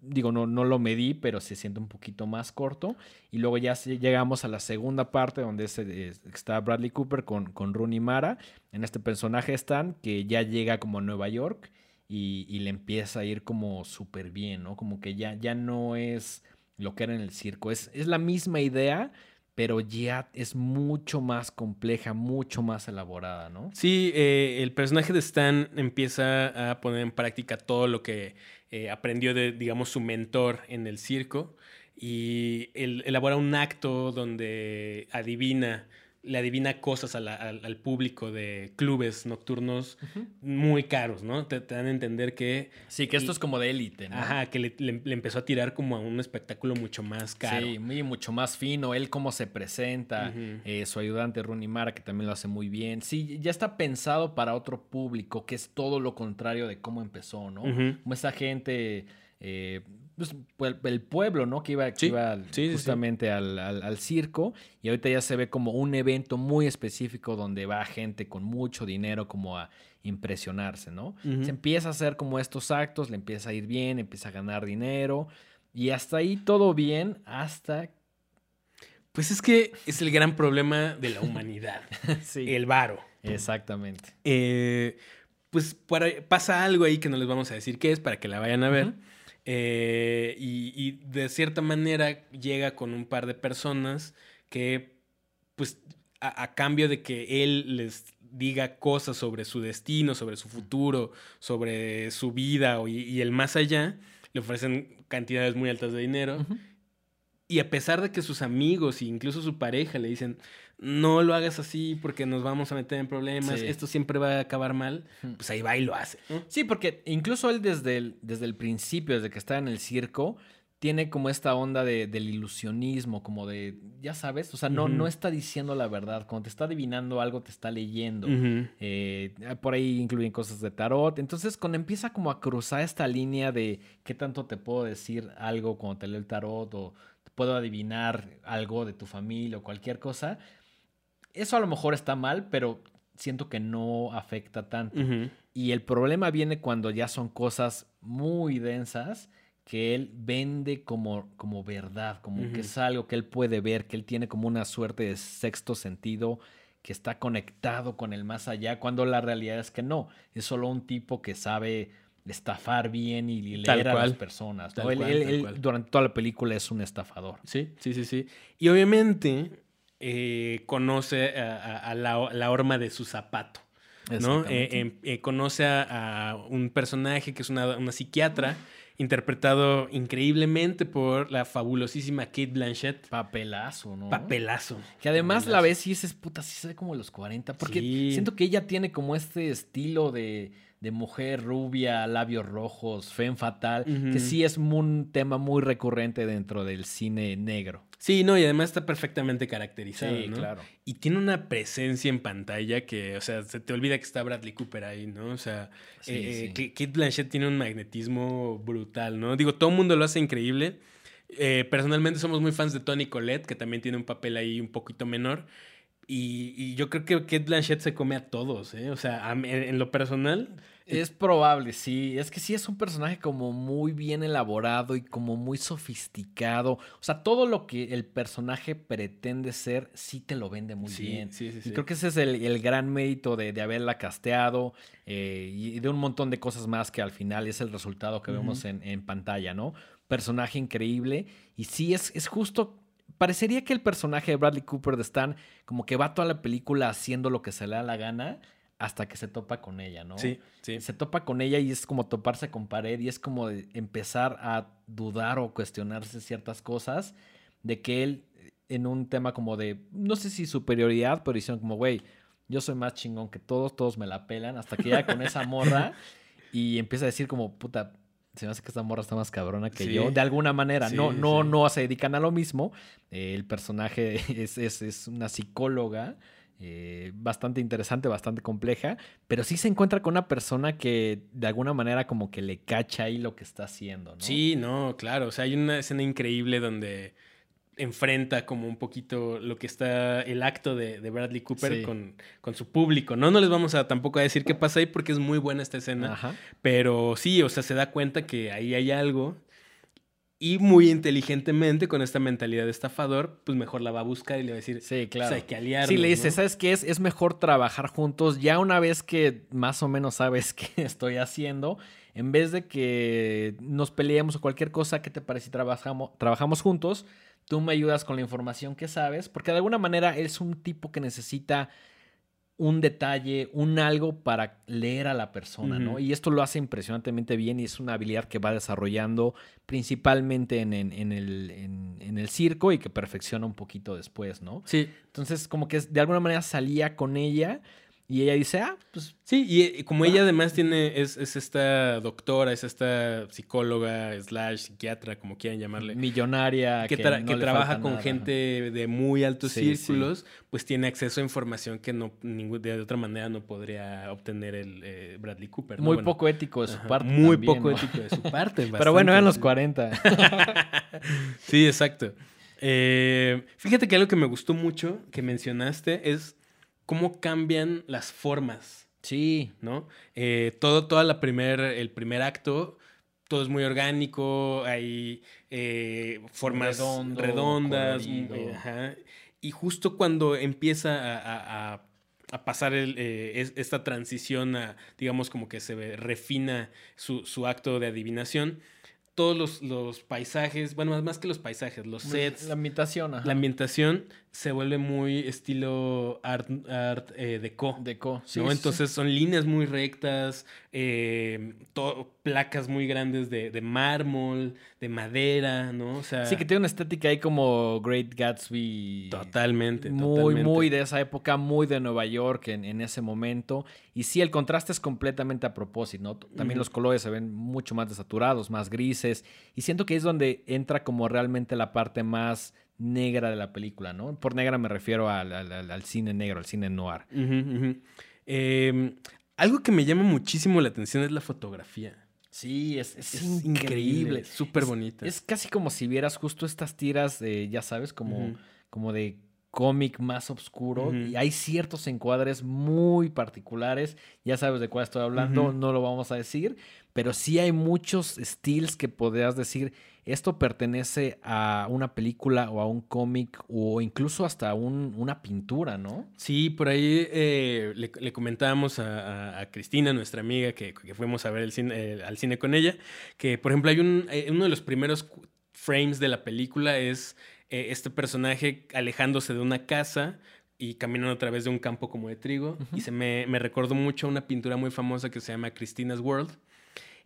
digo, no, no lo medí, pero se siente un poquito más corto. Y luego ya llegamos a la segunda parte donde es, está Bradley Cooper con, con Rooney Mara. En este personaje Stan, que ya llega como a Nueva York y, le empieza a ir como súper bien, ¿no? Como que ya, ya no es lo que era en el circo. Es, es la misma idea, pero ya es mucho más compleja, mucho más elaborada, ¿no? Sí, eh, el personaje de Stan empieza a poner en práctica todo lo que eh, aprendió de, digamos, su mentor en el circo y él elabora un acto donde adivina, le adivina cosas a la- al, al público de clubes nocturnos muy caros, ¿no? Te, te dan a entender que, Sí, que esto es como de élite, ¿no? ajá, que le, le- le empezó a tirar como a un espectáculo mucho más caro. Sí, muy, mucho más fino. Él cómo se presenta, eh, su ayudante Rooney Mara, que también lo hace muy bien. Sí, ya está pensado para otro público, que es todo lo contrario de cómo empezó, ¿no? Como esa gente, eh, pues, el, pueblo, ¿no? Que iba, que iba sí, sí. justamente Al, al- al circo. Y ahorita ya se ve como un evento muy específico donde va gente con mucho dinero como a impresionarse, ¿no? Se empieza a hacer como estos actos, le empieza a ir bien, empieza a ganar dinero. Y hasta ahí todo bien, hasta... Pues es que es el gran problema de la humanidad, [LAUGHS] sí. el varo. Exactamente. Eh, pues por ahí- pasa algo ahí que no les vamos a decir qué es para que la vayan a ver. Eh, y, y de cierta manera llega con un par de personas que, pues, a, a cambio de que él les diga cosas sobre su destino, sobre su futuro, sobre su vida y, y el más allá, le ofrecen cantidades muy altas de dinero. Y a pesar de que sus amigos e incluso su pareja le dicen, no lo hagas así porque nos vamos a meter en problemas, Sí. esto siempre va a acabar mal, pues ahí va y lo hace. Sí, porque incluso él desde el, desde el principio, desde que está en el circo, tiene como esta onda de- del ilusionismo, como de, ya sabes, o sea, no, no está diciendo la verdad, cuando te está adivinando algo, te está leyendo. Eh, por ahí incluyen cosas de tarot. Entonces, cuando empieza como a cruzar esta línea de qué tanto te puedo decir algo cuando te leo el tarot o te puedo adivinar algo de tu familia o cualquier cosa, eso a lo mejor está mal, pero siento que no afecta tanto. Y el problema viene cuando ya son cosas muy densas que él vende como, como verdad, como que es algo que él puede ver, que él tiene como una suerte de sexto sentido que está conectado con el más allá, cuando la realidad es que no, es solo un tipo que sabe estafar bien y leer Tal a las personas. ¿no? Tal Él- cual, él- tal él cual. durante toda la película es un estafador. Sí, sí, sí, sí. Y obviamente eh, conoce a, a- a la, la horma de su zapato. ¿no? Eh, conoce a, un personaje que es una, una psiquiatra interpretado increíblemente por la fabulosísima Kate Blanchett. Papelazo, ¿no? Papelazo. Que además la ves y dices, puta, sí se ve como los 40. Porque siento que ella tiene como este estilo de, de mujer rubia, labios rojos, femme fatal, que sí es un tema muy recurrente dentro del cine negro. Sí, no, y además está perfectamente caracterizado, sí, claro. Y tiene una presencia en pantalla que, o sea, se te olvida que está Bradley Cooper ahí, ¿no? O sea, eh, eh, Kate Blanchett tiene un magnetismo brutal, ¿no? Digo, todo el mundo lo hace increíble. Eh, personalmente somos muy fans de Tony Collette, que también tiene un papel ahí un poquito menor. Y, yo creo que Kate Blanchett se come a todos, ¿eh? O sea, en lo personal, es probable, sí. Es que sí es un personaje como muy bien elaborado y como muy sofisticado. O sea, todo lo que el personaje pretende ser, sí te lo vende muy bien. Sí, sí, y creo que ese es el, gran mérito de, haberla casteado eh, y de un montón de cosas más que al final es el resultado que vemos en, en, pantalla, ¿no? Personaje increíble. Y sí, es, es justo parecería que el personaje de Bradley Cooper de Stan como que va toda la película haciendo lo que se le da la gana hasta que se topa con ella, ¿no? Sí, sí. Se topa con ella y es como toparse con pared y es como empezar a dudar o cuestionarse ciertas cosas de que él en un tema como de, no sé si superioridad, pero hicieron como, güey, yo soy más chingón que todos, todos me la pelan, hasta que ya con esa [LAUGHS] morra y empieza a decir como, puta, se me hace que esta morra está más cabrona que yo, de alguna manera. no, no, no se dedican a lo mismo. el personaje [LAUGHS] es, es, es, una psicóloga eh, bastante interesante, bastante compleja, pero sí se encuentra con una persona que de alguna manera como que le cacha ahí lo que está haciendo, ¿no? Sí, no, claro, o sea, hay una escena increíble donde enfrenta como un poquito lo que está el acto de, Bradley Cooper con, con, su público, ¿no? No les vamos a tampoco a decir qué pasa ahí porque es muy buena esta escena, pero sí, o sea, se da cuenta que ahí hay algo y muy inteligentemente, con esta mentalidad de estafador, pues mejor la va a buscar y le va a decir, sí, claro. Pues hay que aliarnos. Sí, le dice, ¿sabes qué? Es, es mejor trabajar juntos ya una vez que más o menos sabes [LAUGHS] qué estoy haciendo. En vez de que nos peleemos o cualquier cosa, ¿qué te parece si trabajamos, trabajamos juntos? Tú me ayudas con la información que sabes, porque de alguna manera es un tipo que necesita un detalle, un algo para leer a la persona, ¿no? Y esto lo hace impresionantemente bien y es una habilidad que va desarrollando principalmente en, en, el, en, el, circo y que perfecciona un poquito después, ¿no? Sí. Entonces, como que de alguna manera salía con ella y ella dice, ah, pues... Sí, y como ella además tiene, es, es, esta doctora, es esta psicóloga, slash psiquiatra, como quieran llamarle. Millonaria. Que, que, trabaja con gente de muy altos círculos, pues tiene acceso a información que no de otra manera no podría obtener el eh, Bradley Cooper. Muy poco ético de su parte. Muy poco ético de su [LAUGHS] parte. Pero bueno, eran los 40. [LAUGHS] sí, exacto. Eh, fíjate que algo que me gustó mucho que mencionaste es cómo cambian las formas. Sí. ¿No? Eh, todo, toda la primer, el primer acto, todo es muy orgánico, hay eh, formas redondas. y justo cuando empieza a, pasar eh, esta transición a, digamos, como que se refina su, su acto de adivinación, todos los, los, paisajes, bueno, más que los paisajes, los sets. La ambientación, La ambientación se vuelve muy estilo art, art eh, deco. Deco, sí. Entonces son líneas muy rectas, eh, placas muy grandes de, de, mármol, de madera, ¿no? O sea. Sí, que tiene una estética ahí como Great Gatsby. Totalmente. Muy, muy de esa época, muy de Nueva York en, en, ese momento. Y sí, el contraste es completamente a propósito, ¿no? También los colores se ven mucho más desaturados, más grises. Y siento que es donde entra como realmente la parte más negra de la película, ¿no? Por negra me refiero al, cine negro, al cine noir. Em, algo que me llama muchísimo la atención es la fotografía. Sí, es, increíble, súper bonita. Es casi como si vieras justo estas tiras, de, ya sabes, como, como de cómic más oscuro y hay ciertos encuadres muy particulares, ya sabes de cuál estoy hablando, no lo vamos a decir, pero sí hay muchos estilos que podrías decir, esto pertenece a una película o a un cómic o incluso hasta una pintura, ¿no? Sí, por ahí eh, le, comentábamos a, Cristina, nuestra amiga, que, fuimos a ver el cine, eh, al cine con ella, que por ejemplo hay un, eh, uno de los primeros frames de la película es este personaje alejándose de una casa y caminan a través de un campo como de trigo. Y se me, me recordó mucho una pintura muy famosa que se llama Christina's World.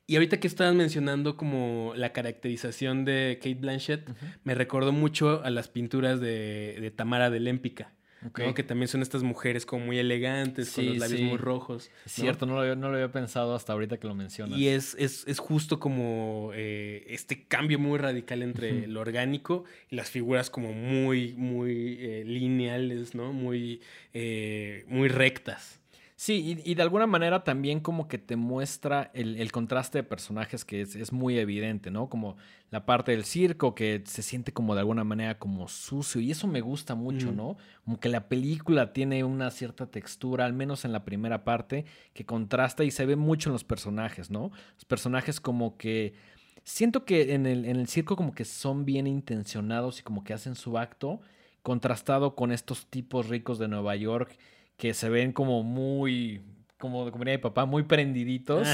Y ahorita que estabas mencionando como la caracterización de Kate Blanchett, me recordó mucho a las pinturas de, de Tamara de Lémpica. ¿no? Que también son estas mujeres como muy elegantes, con los labios muy rojos. Es cierto, no lo, había, no lo, había, pensado hasta ahorita que lo mencionas. Y es, es, es justo como eh, este cambio muy radical entre lo orgánico y las figuras como muy, muy eh, lineales, ¿no? Muy, eh, muy rectas. Sí, y, de alguna manera también como que te muestra el, contraste de personajes que es, muy evidente, ¿no? Como la parte del circo que se siente como de alguna manera como sucio y eso me gusta mucho, ¿no? Como que la película tiene una cierta textura, al menos en la primera parte, que contrasta y se ve mucho en los personajes, ¿no? Los personajes como que... Siento que en el, en el circo como que son bien intencionados y como que hacen su acto, contrastado con estos tipos ricos de Nueva York que se ven como muy, como, diría mi papá, muy prendiditos.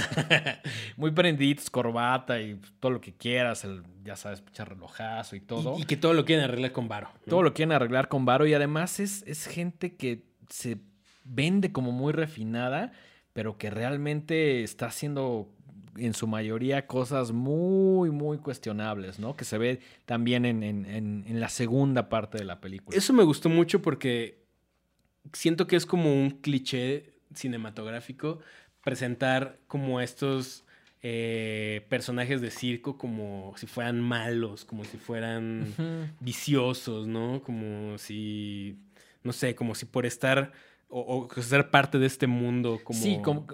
[LAUGHS] muy prendiditos, corbata y todo lo que quieras, el, ya sabes, echar relojazo y todo. Y, que todo lo quieren arreglar con varo. Todo lo quieren arreglar con varo y además es, es gente que se vende como muy refinada, pero que realmente está haciendo en su mayoría cosas muy, muy cuestionables, ¿no? Que se ve también en, en, en la segunda parte de la película. Eso me gustó mucho porque siento que es como un cliché cinematográfico presentar como estos eh, personajes de circo como si fueran malos, como si fueran viciosos, ¿no? Como si, no sé, como si por estar o, ser parte de este mundo como... Sí, como,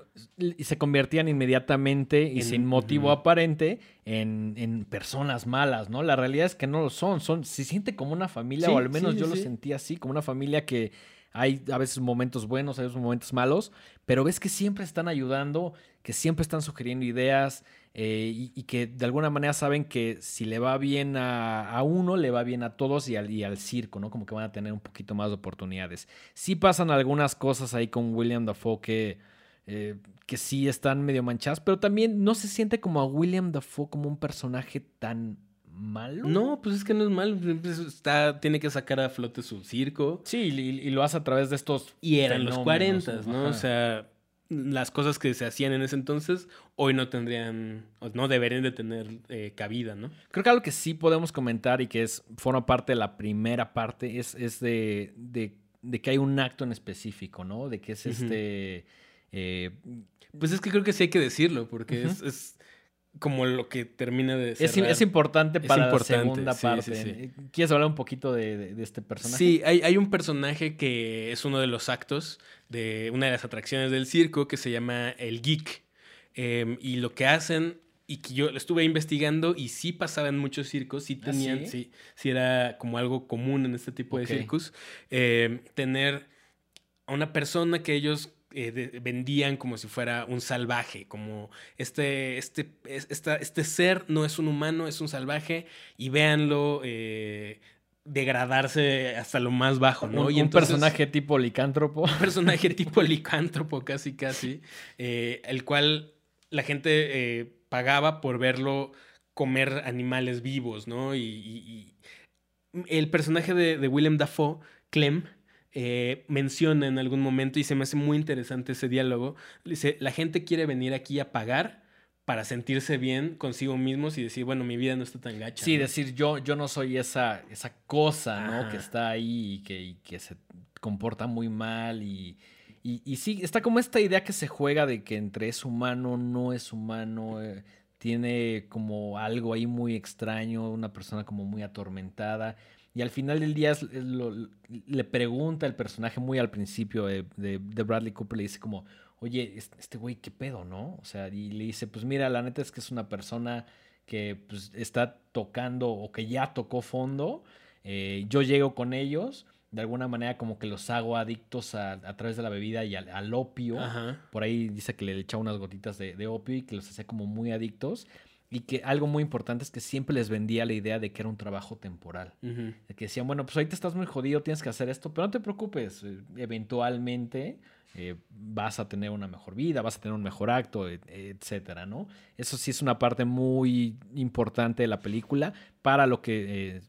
se convertían inmediatamente y sin motivo aparente en, personas malas, ¿no? La realidad es que no lo son, son se siente como una familia, o al menos yo lo sentí así, como una familia que hay a veces momentos buenos, a veces momentos malos, pero ves que siempre están ayudando, que siempre están sugiriendo ideas eh, y, que de alguna manera saben que si le va bien a, uno, le va bien a todos y al, circo, ¿no? Como que van a tener un poquito más de oportunidades. Sí pasan algunas cosas ahí con William Dafoe que, eh, que sí están medio manchadas, pero también no se siente como a William Dafoe como un personaje tan malo. No, pues es que no es malo. Pues, está, tiene que sacar a flote su circo. Sí, y, lo hace a través de estos. Y eran los 40, ¿no? O sea, las cosas que se hacían en ese entonces hoy no tendrían, no deberían de tener eh, cabida, ¿no? Creo que algo que sí podemos comentar y que es forma parte de la primera parte es, es de, de, que hay un acto en específico, ¿no? De que es este. Eh, pues es que creo que sí hay que decirlo, porque es como lo que termina de ser. Es, importante para la segunda parte. ¿Quieres hablar un poquito de, este personaje? Sí, hay, hay, un personaje que es uno de los actos de una de las atracciones del circo que se llama el geek. Em, y lo que hacen, y que yo lo estuve investigando y sí pasaba en muchos circos, sí ¿Ah, tenían, sí? sí, era como algo común en este tipo de circos, em, tener a una persona que ellos eh, vendían como si fuera un salvaje, como este, este, este ser no es un humano, es un salvaje, y véanlo eh, degradarse hasta lo más bajo, ¿no? Un, y un personaje tipo licántropo. Un personaje [LAUGHS] tipo licántropo, casi, casi, eh, el cual la gente pagaba por verlo comer animales vivos, ¿no? Y, el personaje de, de Willem Dafoe, Clem, eh, menciona en algún momento y se me hace muy interesante ese diálogo. Dice, la gente quiere venir aquí a pagar para sentirse bien consigo mismos y decir, bueno, mi vida no está tan gacha. Sí, decir, yo, yo no soy esa, esa cosa, ¿no? Que está ahí y que, que se comporta muy mal y, y, sí, está como esta idea que se juega de que entre es humano, no es humano, eh, tiene como algo ahí muy extraño, una persona como muy atormentada. Y al final del día le pregunta el personaje muy al principio de, Bradley Cooper, le dice como, oye, este güey, ¿qué pedo, no? O sea, y le dice, pues mira, la neta es que es una persona que pues, está tocando o que ya tocó fondo. Eh, yo llego con ellos, de alguna manera como que los hago adictos a, través de la bebida y al, opio. Por ahí dice que le echaba unas gotitas de, de opio y que los hacía como muy adictos. Y que algo muy importante es que siempre les vendía la idea de que era un trabajo temporal. De que decían, bueno, pues ahorita estás muy jodido, tienes que hacer esto, pero no te preocupes, eh, eventualmente eh, vas a tener una mejor vida, vas a tener un mejor acto, etcétera, ¿no? Eso sí es una parte muy importante de la película para lo que, eh,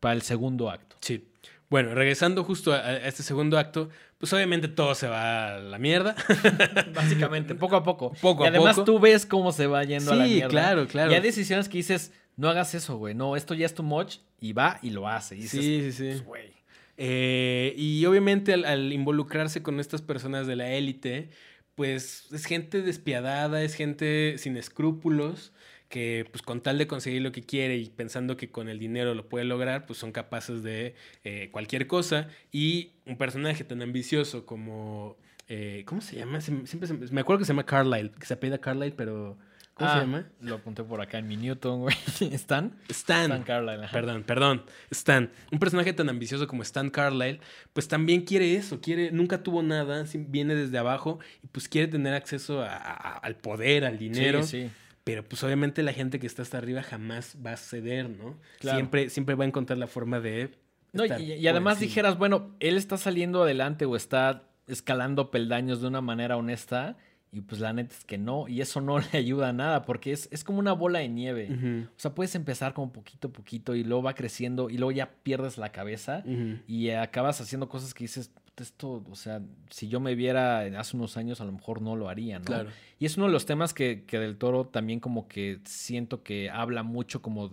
para el segundo acto. Sí. Bueno, regresando justo a, a este segundo acto, pues obviamente todo se va a la mierda. [LAUGHS] Básicamente, poco a poco. Poco y a además poco. tú ves cómo se va yendo a la Sí, mierda. claro, claro. Y hay decisiones que dices, no hagas eso, güey. No, esto ya es too much. Y va y lo hace. Y dices, sí, sí, sí. pues, güey. Eh, y obviamente al, al involucrarse con estas personas de la élite, pues es gente despiadada, es gente sin escrúpulos, que pues con tal de conseguir lo que quiere y pensando que con el dinero lo puede lograr, pues son capaces de eh, cualquier cosa. Y un personaje tan ambicioso como... eh, ¿Cómo se llama? Se- siempre se- me acuerdo que se llama Carlyle, que se apellida Carlyle, pero... ¿Cómo Ah, se llama? Lo apunté por acá en mi Newton, güey. [LAUGHS] ¿Stan? Stan. Stan Carlyle. ajá. Perdón, perdón. Stan. Un personaje tan ambicioso como Stan Carlyle, pues también quiere eso, quiere, nunca tuvo nada, viene desde abajo y pues quiere tener acceso a- a- al poder, al dinero. Sí, sí. Pero pues obviamente la gente que está hasta arriba jamás va a ceder, ¿no? Claro. Siempre, siempre va a encontrar la forma de. No, y, además dijeras, bueno, él está saliendo adelante o está escalando peldaños de una manera honesta. Y pues la neta es que no. Y eso no [LAUGHS] le ayuda a nada porque es, es como una bola de nieve. O sea, puedes empezar como poquito a poquito y luego va creciendo y luego ya pierdes la cabeza y acabas haciendo cosas que dices, "Puta, esto, o sea, si yo me viera hace unos años a lo mejor no lo haría, ¿no? Claro. Y es uno de los temas que, que del toro también como que siento que habla mucho como...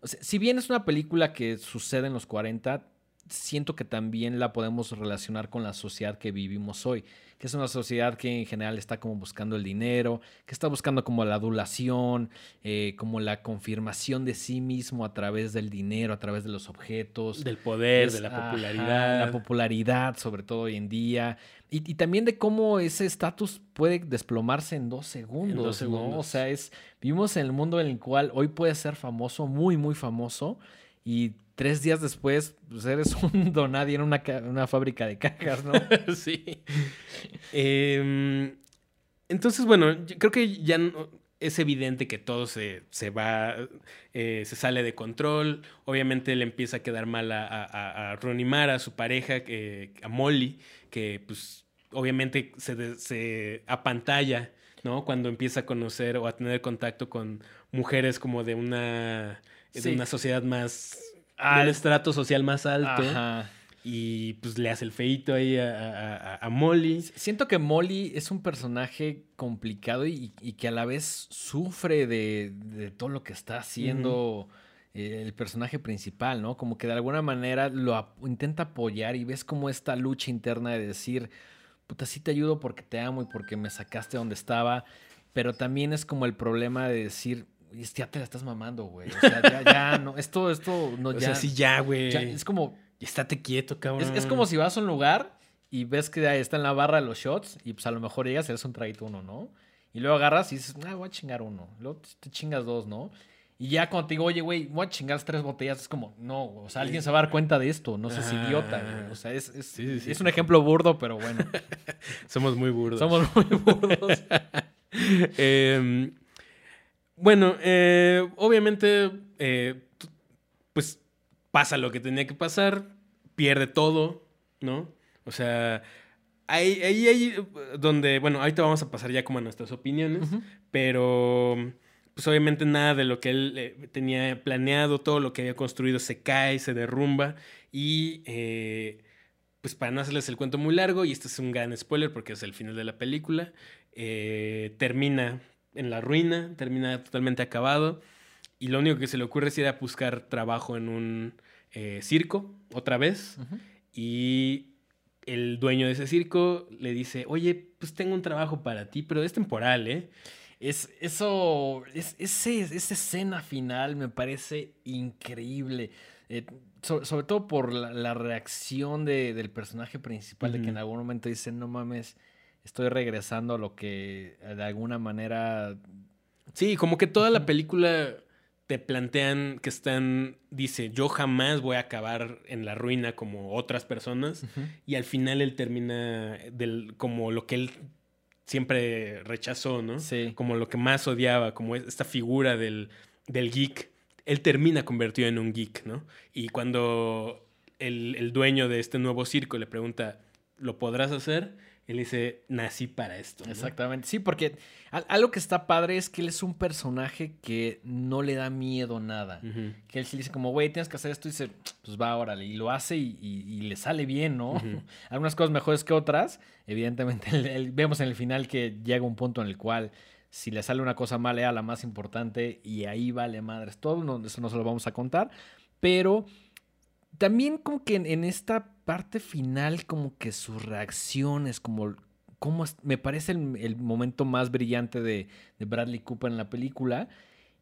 O sea, si bien es una película que sucede en los 40, siento que también la podemos relacionar con la sociedad que vivimos hoy, que es una sociedad que en general está como buscando el dinero, que está buscando como la adulación, eh, como la confirmación de sí mismo a través del dinero, a través de los objetos. Del poder, Es- de la ajá, popularidad. la popularidad, sobre todo hoy en día. Y, y también de cómo ese estatus puede desplomarse en dos segundos. ¿no? segundos. O sea, es, vivimos en el mundo en el cual hoy puedes ser famoso, muy, muy famoso, y tres días después pues, eres [LAUGHS] un donadie en una, una fábrica de cajas, ¿no? [LAUGHS] sí. Em, entonces, bueno, yo creo que ya es evidente que todo se, se va, eh, se sale de control. Obviamente le empieza a quedar mal a, a, a- a Ronnie Mara, su pareja, que, a Molly, que pues obviamente se, de- se apantalla, ¿no? Cuando empieza a conocer o a tener contacto con mujeres como de una, de Sí. una sociedad más... Ah, del estrato social más alto. Ajá. Y pues le hace el feito ahí a, a- a- a Molly. Siento que Molly es un personaje complicado y, y que a la vez sufre de, de todo lo que está haciendo eh, el personaje principal, ¿no? Como que de alguna manera lo ap- intenta apoyar y ves como esta lucha interna de decir, puta, sí te ayudo porque te amo y porque me sacaste donde estaba, pero también es como el problema de decir, "Oye, ya te la estás mamando, güey. O sea, ya, ya, no, esto, esto, no, [LAUGHS] O ya. sea, sí, ya, güey. ya- es como, Estate quieto, cabrón. es, es como si vas a un lugar y ves que ahí está en la barra de los shots y pues a lo mejor llegas y eres un traguito uno, ¿no? Y luego agarras y dices, ah, voy a chingar uno. Luego te- chingas dos, ¿no? Y ya cuando te digo, oye, güey, voy a chingar tres botellas, es como, no, o sea, alguien se va a dar cuenta de esto, no seas Ajá. idiota. güey. O sea, es, es, Sí, sí, sí. es un ejemplo burdo, pero bueno, [LAUGHS] Somos muy burdos. somos muy burdos. [LAUGHS] Em, bueno, eh, obviamente, eh, pues pasa lo que tenía que pasar, pierde todo, ¿no? O sea, ahí, ahí, ahí, donde, bueno, ahorita vamos a pasar ya como a nuestras opiniones, pero pues obviamente nada de lo que él eh, tenía planeado, todo lo que había construido se cae, se derrumba y eh, pues para no hacerles el cuento muy largo, y este es un gran spoiler porque es el final de la película, eh, termina en la ruina, termina totalmente acabado y lo único que se le ocurre es ir a buscar trabajo en un eh, circo otra vez y el dueño de ese circo le dice, oye, pues tengo un trabajo para ti, pero es temporal, ¿eh? Es, eso, es, ese, esa escena final me parece increíble. Eh, so- sobre todo por la, la reacción de- del personaje principal, de que en algún momento dice, no mames, estoy regresando a lo que eh, de alguna manera... Sí, como que toda la película te plantean que están, dice, yo jamás voy a acabar en la ruina como otras personas. Y al final él termina del, como lo que él siempre rechazó, ¿no? Sí. Como lo que más odiaba, como es- esta figura del, del geek. Él termina convertido en un geek, ¿no? Y cuando el, el dueño de este nuevo circo le pregunta, ¿lo podrás hacer? Él dice, nací para esto. ¿no? Exactamente. Sí, porque al- algo que está padre es que él es un personaje que no le da miedo nada. Que él sí le dice como, güey, tienes que hacer esto y dice, pues va, órale. Y lo hace y, y- y le sale bien, ¿no? [LAUGHS] Algunas cosas mejores que otras. Evidentemente, [LAUGHS] el- el- vemos en el final que llega un punto en el cual si le sale una cosa mal era la más importante y ahí vale madres todo. No, eso no se lo vamos a contar. Pero también como que en, en esta parte final, como que sus reacciones, como... como me parece el, el momento más brillante de, de Bradley Cooper en la película.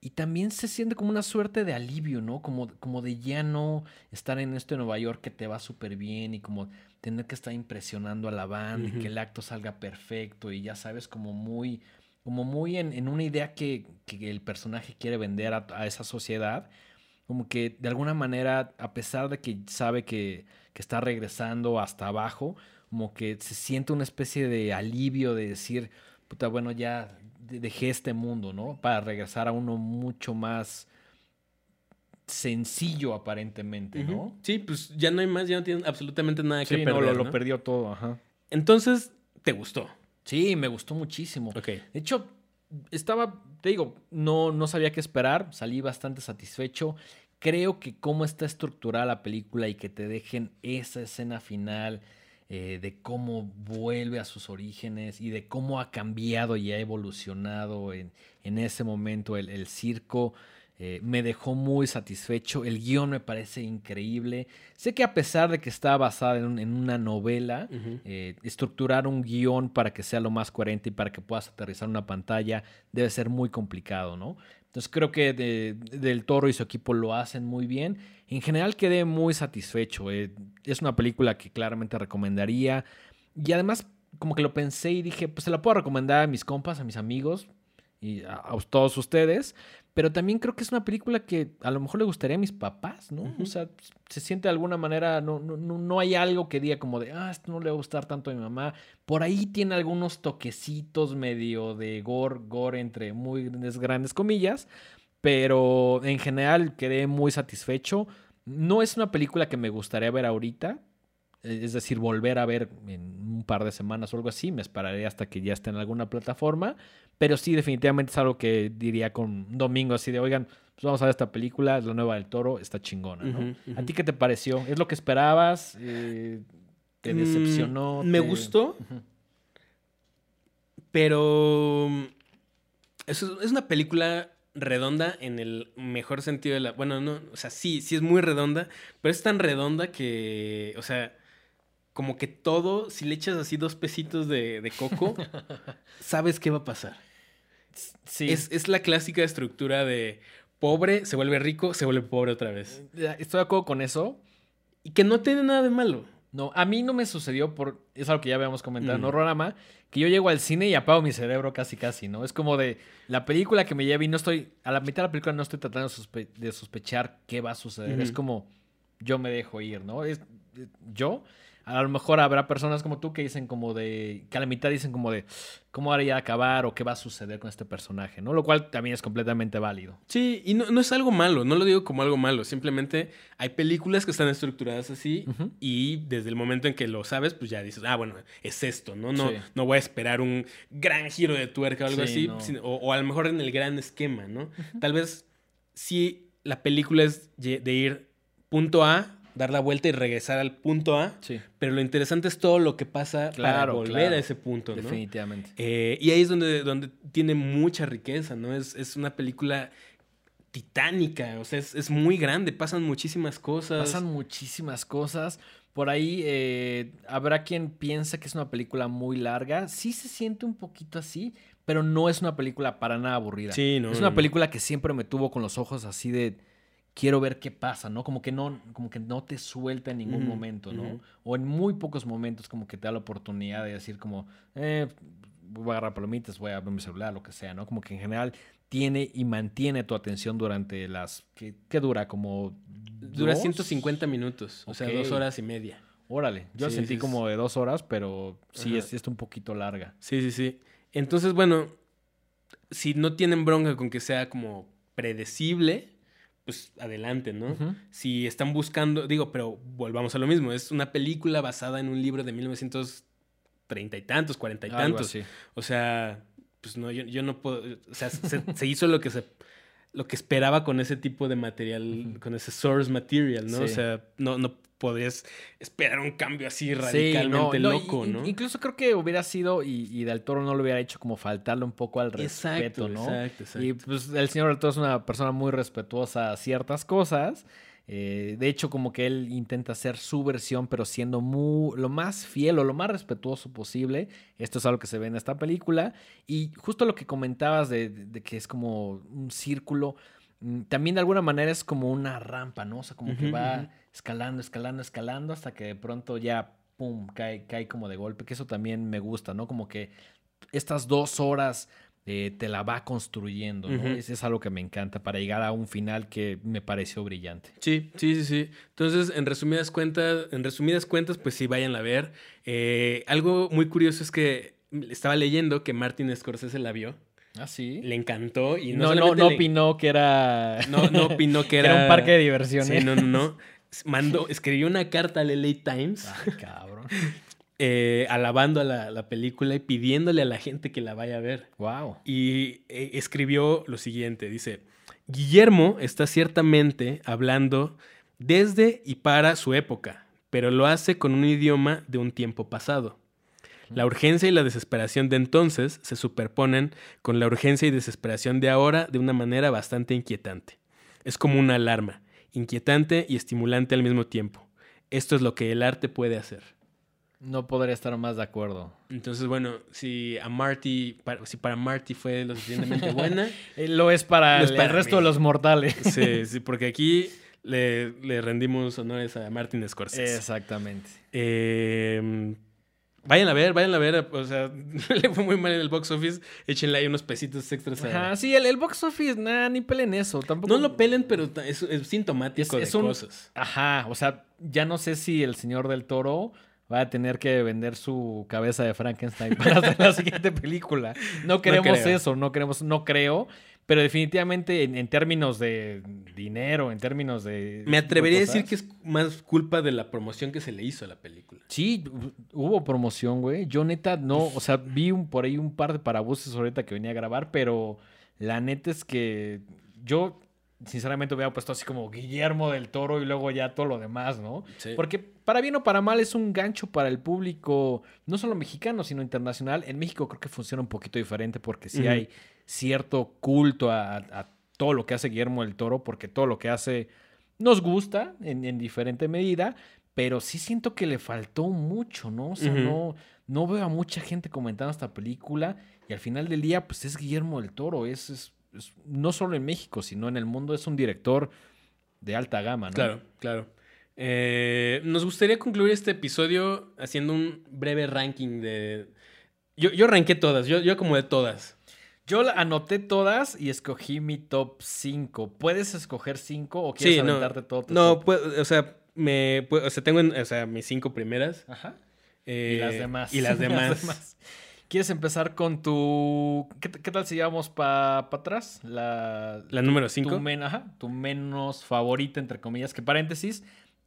Y también se siente como una suerte de alivio, ¿no? Como, como de ya no estar en esto de Nueva York que te va súper bien y como tener que estar impresionando a la banda y Ujú. que el acto salga perfecto y ya sabes, como muy, como muy en, en una idea que, que el personaje quiere vender a, a esa sociedad. Como que de alguna manera, a pesar de que sabe que, que está regresando hasta abajo, como que se siente una especie de alivio de decir, puta, bueno, ya de- dejé este mundo, ¿no? Para regresar a uno mucho más sencillo aparentemente, ¿no? Sí, pues ya no hay más, ya no tienen absolutamente nada que Sí, perder. no, lo, ¿no? lo perdió todo, ajá. Entonces, ¿te gustó? Sí, me gustó muchísimo. Ok. De hecho, estaba, te digo, no, no sabía qué esperar, salí bastante satisfecho. Creo que cómo está estructurada la película y que te dejen esa escena final eh, de cómo vuelve a sus orígenes y de cómo ha cambiado y ha evolucionado en, en ese momento el, el circo. eh, me dejó muy satisfecho. El guion me parece increíble. Sé que a pesar de que está basada en, un- en una novela, eh, estructurar un guion para que sea lo más coherente y para que puedas aterrizar una pantalla debe ser muy complicado, ¿no? Entonces creo que de- Del Toro y su equipo lo hacen muy bien. En general quedé muy satisfecho. eh. Es una película que claramente recomendaría. Y además como que lo pensé y dije, pues se la puedo recomendar a mis compas, a mis amigos y a, a todos ustedes. Pero también creo que es una película que a lo mejor le gustaría a mis papás, ¿no? O sea, se siente de alguna manera, no, no, no, no hay algo que diga como de, ah, esto no le va a gustar tanto a mi mamá. Por ahí tiene algunos toquecitos medio de gore, gore entre muy grandes, grandes comillas. Pero en general quedé muy satisfecho. No es una película que me gustaría ver ahorita. eh, Es decir, volver a ver en un par de semanas o algo así. Me esperaré hasta que ya esté en alguna plataforma. Pero sí, definitivamente es algo que diría con domingo así de, oigan, pues vamos a ver esta película, es la nueva del toro, está chingona, ¿no? ¿A ti qué te pareció? ¿Es lo que esperabas? Eh, ¿Te Mm, decepcionó? me ¿Te- gustó. Pero mm, es, es una película redonda en el mejor sentido de la... Bueno, no, o sea, sí, sí es muy redonda, pero es tan redonda que, o sea, como que todo, si le echas así dos pesitos de, de coco, [LAUGHS] sabes qué va a pasar. Sí. Es, es la clásica estructura de pobre, se vuelve rico, se vuelve pobre otra vez. Estoy de acuerdo con eso. Y que no tiene nada de malo. No, a mí no me sucedió por. Es algo que ya habíamos comentado en Mm. Horrorama. Que yo llego al cine y apago mi cerebro casi, casi, ¿no? Es como de la película que me lleva y no estoy. A la mitad de la película no estoy tratando de, sospe- de sospechar qué va a suceder. Es como yo me dejo ir, ¿no? Es, es- yo. A lo mejor habrá personas como tú que dicen como de. que a la mitad dicen como de. ¿Cómo haría acabar o qué va a suceder con este personaje, ¿no? Lo cual también es completamente válido. Sí, y no, no es algo malo, no lo digo como algo malo, simplemente hay películas que están estructuradas así y desde el momento en que lo sabes, pues ya dices, ah, bueno, es esto, ¿no? No, Sí. no voy a esperar un gran giro de tuerca o algo Sí, así, no. sino- o, o a lo mejor en el gran esquema, ¿no? Tal vez si la película es de ir punto A, dar la vuelta y regresar al punto A, Sí. pero lo interesante es todo lo que pasa para volver claro. a ese punto, ¿no? Definitivamente. Eh, y ahí es donde, donde tiene mucha riqueza, ¿no? Es, es una película titánica, o sea, es, es muy grande, pasan muchísimas cosas. Pasan muchísimas cosas. Por ahí eh, habrá quien piensa que es una película muy larga. Sí se siente un poquito así, pero no es una película para nada aburrida. Sí, no, es una película que siempre me tuvo con los ojos así de quiero ver qué pasa, ¿no? Como que no, como que no te suelta en ningún momento, ¿no? O en muy pocos momentos como que te da la oportunidad de decir como, eh, voy a agarrar palomitas, voy a ver mi celular, lo que sea, ¿no? Como que en general tiene y mantiene tu atención durante las... ¿Qué, qué dura? Como... Dura dos? 150 minutos, o sea, dos horas y media. Órale, yo Sí, sentí sí, como de dos horas, pero sí Ajá. es, es un poquito larga. Sí, sí, sí. Entonces, bueno, si no tienen bronca con que sea como predecible, pues adelante, ¿no? Si están buscando, digo, pero volvamos a lo mismo, es una película basada en un libro de 1900 treinta y tantos, cuarenta y Algo tantos. así. O sea, pues no, yo, yo no puedo. O sea, se, se hizo lo que se lo que esperaba con ese tipo de material, con ese source material, ¿no? Sí. O sea, no, no podrías esperar un cambio así Sí, radicalmente no, no, loco, ¿no? Incluso creo que hubiera sido, y, y Del Toro no lo hubiera hecho como faltarle un poco al Exacto, respeto, ¿no? exacto, exacto. Y pues el señor Del Toro es una persona muy respetuosa a ciertas cosas. Eh, de hecho, como que él intenta hacer su versión, pero siendo muy, lo más fiel o lo más respetuoso posible. Esto es algo que se ve en esta película. Y justo lo que comentabas de, de- que es como un círculo, también de alguna manera es como una rampa, ¿no? O sea, como que va escalando, escalando, escalando, hasta que de pronto ya, pum, cae, cae como de golpe. Que eso también me gusta, ¿no? Como que estas dos horas eh, te la va construyendo, ¿no? Es algo que me encanta para llegar a un final que me pareció brillante. Sí, sí, sí, sí. Entonces, en resumidas cuentas, en resumidas cuentas, pues sí, vayan a ver. Eh, algo muy curioso es que estaba leyendo que Martin Scorsese la vio, Ah, sí. le encantó y no, no, no, no le- opinó que era. no, no opinó que [LAUGHS] que era, era un parque de diversiones. Sí, no, no, no. [LAUGHS] Mandó, escribió una carta al LA Times Ay, cabrón. [LAUGHS] eh, alabando a la, la película y pidiéndole a la gente que la vaya a ver. Wow. Y eh, escribió lo siguiente, dice, Guillermo está ciertamente hablando desde y para su época, pero lo hace con un idioma de un tiempo pasado. La urgencia y la desesperación de entonces se superponen con la urgencia y desesperación de ahora de una manera bastante inquietante. Es como una alarma, inquietante y estimulante al mismo tiempo. Esto es lo que el arte puede hacer. No podría estar más de acuerdo. Entonces, bueno, si a Marty, para- si para Marty fue lo suficientemente buena, [LAUGHS] Eh, Lo es para Lo es el, para el resto de los mortales. Sí, [LAUGHS] sí, porque aquí le, le rendimos honores a Martin Scorsese. Exactamente. Eh, vayan a ver, vayan a ver. O sea, [LAUGHS] le fue muy mal en el box office. Échenle ahí unos pesitos extras. a- Ajá, sí, el, el box office, nada, ni pelen eso. Tampoco. No lo pelen, pero es, es sintomático Es- de es un- cosas. Ajá, o sea, ya no sé si el señor del toro va a tener que vender su cabeza de Frankenstein para hacer la [LAUGHS] siguiente película. No queremos eso, no queremos, no creo. Pero definitivamente en, en términos de dinero, en términos de. Me atrevería a de decir que es más culpa de la promoción que se le hizo a la película. Sí, hu- hubo promoción, güey. Yo neta no, o sea, vi un, por ahí un par de parabuses ahorita que venía a grabar, pero la neta es que yo sinceramente hubiera puesto así como Guillermo del Toro y luego ya todo lo demás, ¿no? Sí. Porque para bien o para mal es un gancho para el público, no solo mexicano, sino internacional. En México creo que funciona un poquito diferente porque sí hay cierto culto a, a todo lo que hace Guillermo del Toro, porque todo lo que hace nos gusta en, en diferente medida, pero sí siento que le faltó mucho, ¿no? O sea, no, no veo a mucha gente comentando esta película y al final del día, pues es Guillermo del Toro, es, es- es- no solo en México, sino en el mundo, es un director de alta gama, ¿no? Claro, claro. Eh, nos gustaría concluir este episodio haciendo un breve ranking de. Yo, yo ranqué todas, yo, yo como de todas. Yo la anoté todas y escogí mi top 5. ¿Puedes escoger 5 o quieres Sí, no. aventarte todo tu No, o sea, me, o sea, tengo en- o sea, mis cinco primeras. Ajá. eh, y las demás. Y las [LAUGHS] demás. ¿Quieres empezar con tu... ¿Qué, qué tal si llevamos para atrás? La, La número tu, cinco. men- ajá, tu menos favorita, entre comillas, que paréntesis,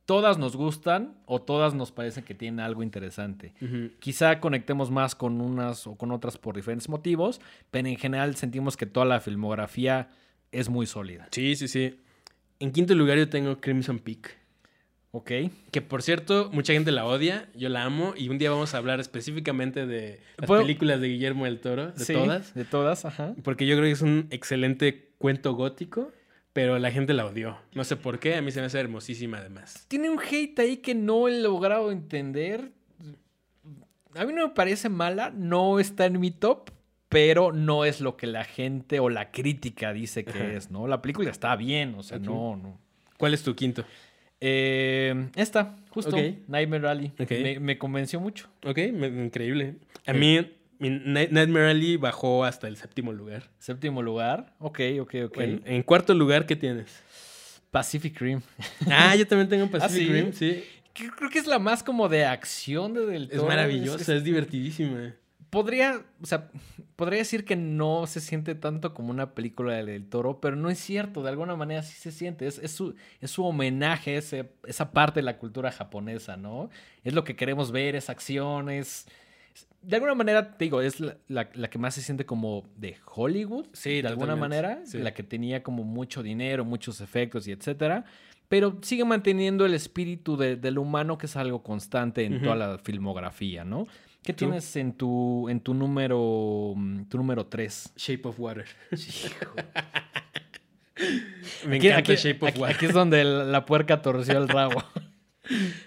todas nos gustan o todas nos parecen que tienen algo interesante. Ujú. Quizá conectemos más con unas o con otras por diferentes motivos, pero en general sentimos que toda la filmografía es muy sólida. Sí, sí, sí. En quinto lugar yo tengo Crimson Peak. ¿Ok? Que por cierto, mucha gente la odia, yo la amo y un día vamos a hablar específicamente de las ¿Puedo- películas de Guillermo del Toro, de Sí, todas. De todas, ajá. Porque yo creo que es un excelente cuento gótico, pero la gente la odió. No sé por qué, a mí se me hace hermosísima además. Tiene un hate ahí que no he logrado entender. A mí no me parece mala, no está en mi top, pero no es lo que la gente o la crítica dice que Ajá. es, ¿no? La película está bien, o sea, no, no. ¿Cuál es tu quinto? Eh, esta, justo. Nightmare. Ok. Me, me convenció mucho. Ok, me- increíble. A Sí. mí, Nightmare Alley bajó hasta el séptimo lugar. Séptimo lugar. Ok, ok, ok. Bueno, en cuarto lugar, ¿qué tienes? Pacific Rim. [LAUGHS] Ah, yo también tengo Pacific ¿sí? Rim, sí. Creo que es la más como de acción de Del Es Toro. maravillosa, Es- es, divertidísima. podría, o sea, podría decir que no se siente tanto como una película de del toro, pero no es cierto, de alguna manera sí se siente, es, es su, es su homenaje, ese- esa parte de la cultura japonesa, ¿no? Es lo que queremos ver, es acción, es, De alguna manera, te digo, es la, la- la que más se siente como de Hollywood. Sí, de alguna manera. sí. La que tenía como mucho dinero, muchos efectos y etcétera. Pero sigue manteniendo el espíritu de- del humano, que es algo constante en toda la filmografía, ¿no? ¿Qué ¿Tú? tienes en tu, en tu número mm, tu número 3? Shape of Water. [LAUGHS] Me encanta aquí, Shape of aquí- Water. aquí es donde la puerca torció el rabo. [LAUGHS]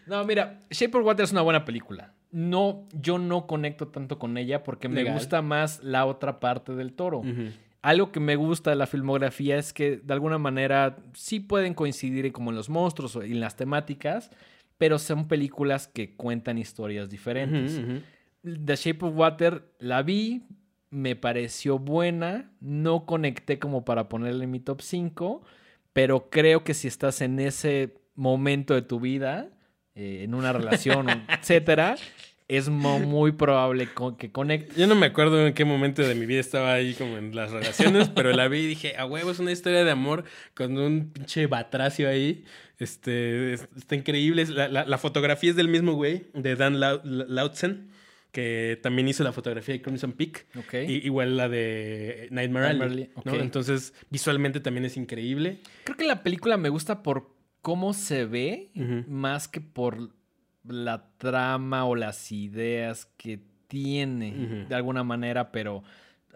No, mira, Shape of Water es una buena película. No, yo no conecto tanto con ella porque me Legal. gusta más la otra parte del toro. Algo que me gusta de la filmografía es que de alguna manera sí pueden coincidir como en los monstruos o en las temáticas, pero son películas que cuentan historias diferentes. The Shape of Water la vi, me pareció buena, no conecté como para ponerle en mi top 5, pero creo que si estás en ese momento de tu vida, eh, en una relación, etcétera, es muy probable que conectes. Yo no me acuerdo en qué momento de mi vida estaba ahí como en las relaciones, pero la vi y dije, a huevo, es una historia de amor con un pinche batracio ahí. Este, es- está increíble. La, la- la fotografía es del mismo güey, de Dan Lau- Lautzen, que también hizo la fotografía de Crimson Peak. Y- igual la de Nightmare Alley. Entonces, visualmente también es increíble. Creo que la película me gusta por cómo se ve, más que por la trama o las ideas que tiene de alguna manera, pero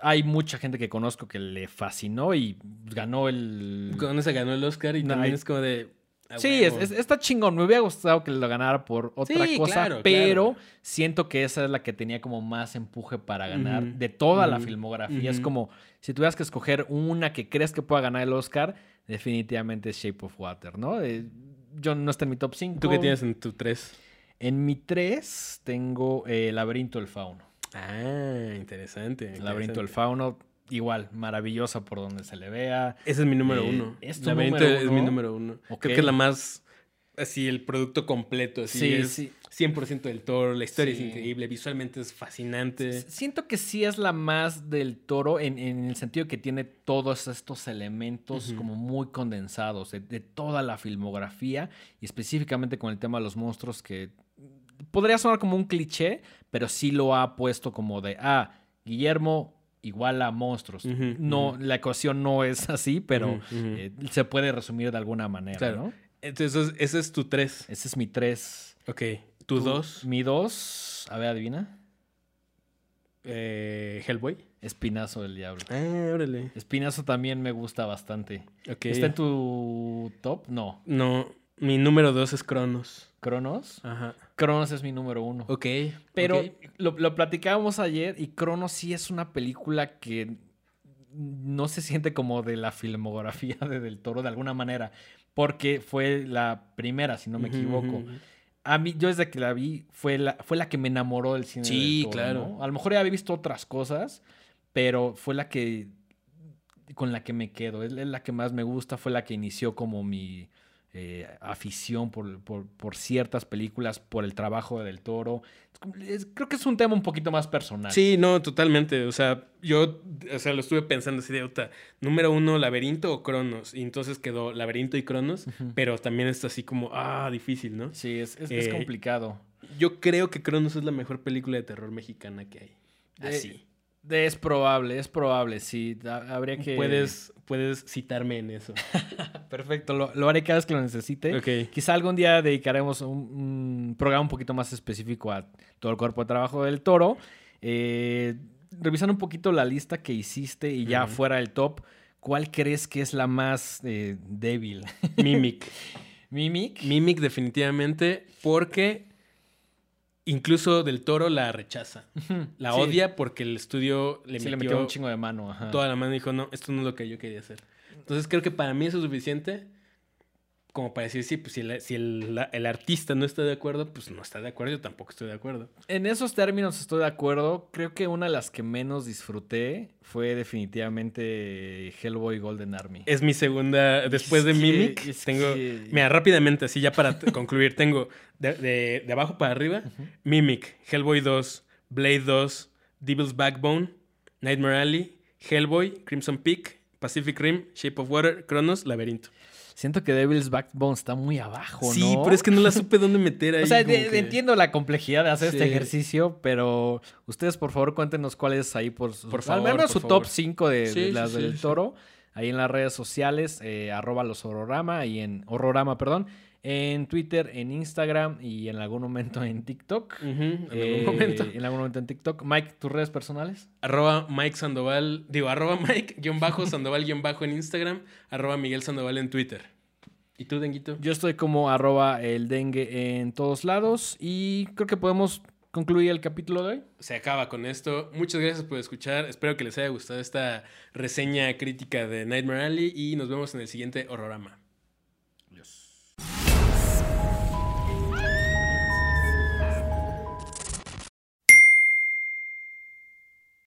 hay mucha gente que conozco que le fascinó y ganó el... Con esa ganó el Oscar y No, también hay- es como de. Sí, es, está chingón. Me hubiera gustado que lo ganara por otra Sí, cosa, claro, pero claro. siento que esa es la que tenía como más empuje para ganar de toda la filmografía. Es como si tuvieras que escoger una que crees que pueda ganar el Oscar, definitivamente es Shape of Water, ¿no? Eh, yo no está en mi top 5. ¿Tú qué tienes en tu 3? En mi 3 tengo eh, Laberinto del Fauno. Ah, interesante. Laberinto del. Fauno, igual, maravillosa por donde se le vea. Ese es mi número Eh, uno. ¿es tu número es uno? mi número uno. Creo que es la más. Así, el producto completo. Así Sí, es sí. 100% del toro. La historia Sí. es increíble. Visualmente es fascinante. Siento que sí es la más del toro en, en el sentido que tiene todos estos elementos como muy condensados de, de toda la filmografía y específicamente con el tema de los monstruos que podría sonar como un cliché, pero sí lo ha puesto como de, ah, Guillermo igual a monstruos. No, la ecuación no es así, pero eh, se puede resumir de alguna manera, Claro. ¿no? Entonces, ese es tu 3. Ese es mi tres. Ok. Tu 2, Mi dos, a ver, adivina. eh, Hellboy. Espinazo del Diablo. Ah, órale. Espinazo también me gusta bastante. Ok. ¿Está en tu top? No. No, mi número 2 es Cronos. ¿Cronos? Ajá. Cronos es mi número uno. Ok. Pero lo, lo platicábamos ayer y Cronos sí es una película que no se siente como de la filmografía de Del Toro de alguna manera. Porque fue la primera, si no me equivoco. A mí, yo desde que la vi, fue la, fue la que me enamoró del cine. Sí, del Toro, claro. ¿no? A lo mejor ya había visto otras cosas, pero fue la que. con la que me quedo. Es la que más me gusta, fue la que inició como mi eh, afición por, por- por ciertas películas, por el trabajo de Del Toro. Es creo que es un tema un poquito más personal. Sí, no, totalmente. O sea, yo, o sea, lo estuve pensando así de, "Ota, número uno, laberinto o Cronos. Y entonces quedó laberinto y Cronos, pero también es así como, ah, difícil, ¿no? Sí, es, es- es Eh, complicado. Yo creo que Cronos es la mejor película de terror mexicana que hay. De- Así. Es probable, es probable, sí. Ha- Habría que. Puedes, puedes citarme en eso. [LAUGHS] Perfecto, lo, lo haré cada vez que lo necesite. Ok. Quizá algún día dedicaremos un, un programa un poquito más específico a todo el cuerpo de trabajo del toro. Eh, revisando un poquito la lista que hiciste y ya fuera del top, ¿cuál crees que es la más eh, débil? Mimic. [LAUGHS] ¿Mimic? Mimic definitivamente porque incluso Del Toro la rechaza. La Sí. odia porque el estudio le Sí, le metió, un chingo de mano. ajá. toda la mano dijo, no, esto no es lo que yo quería hacer. Entonces creo que para mí eso es suficiente como para decir, sí, pues si, el, si el- el artista no está de acuerdo, pues no está de acuerdo, yo tampoco estoy de acuerdo. En esos términos estoy de acuerdo. Creo que una de las que menos disfruté fue definitivamente Hellboy Golden Army. Es mi segunda, después de Es que- Mimic, tengo, que- mira, rápidamente, así ya para concluir, tengo de, de- de abajo para arriba, Mimic, Hellboy 2, Blade 2, Devil's Backbone, Nightmare Alley, Hellboy, Crimson Peak, Pacific Rim, Shape of Water, Cronos, Laberinto. Siento que Devil's Backbone está muy abajo, ¿no? Sí, pero es que no la supe dónde meter [LAUGHS] ahí. O sea, como de- que- entiendo la complejidad de hacer Sí. este ejercicio, pero ustedes por favor cuéntenos cuál es ahí por, su- Por al favor, menos por su favor. top 5 de, de Sí, las del toro, ahí en las redes sociales, eh, arroba los horrorama y en horrorama, perdón, en Twitter, en Instagram y en algún momento en TikTok. En Eh, algún momento. En algún momento en TikTok. Mike, tus redes personales. Arroba Mike Sandoval, digo, arroba [LAUGHS] Mike, guion bajo, Sandoval, guion bajo en Instagram, arroba Miguel Sandoval en Twitter. ¿Y tú, Denguito? Yo estoy como arroba el dengue en todos lados y creo que podemos concluir el capítulo de hoy. Se acaba con esto. Muchas gracias por escuchar. Espero que les haya gustado esta reseña crítica de Nightmare Alley y nos vemos en el siguiente Horrorama.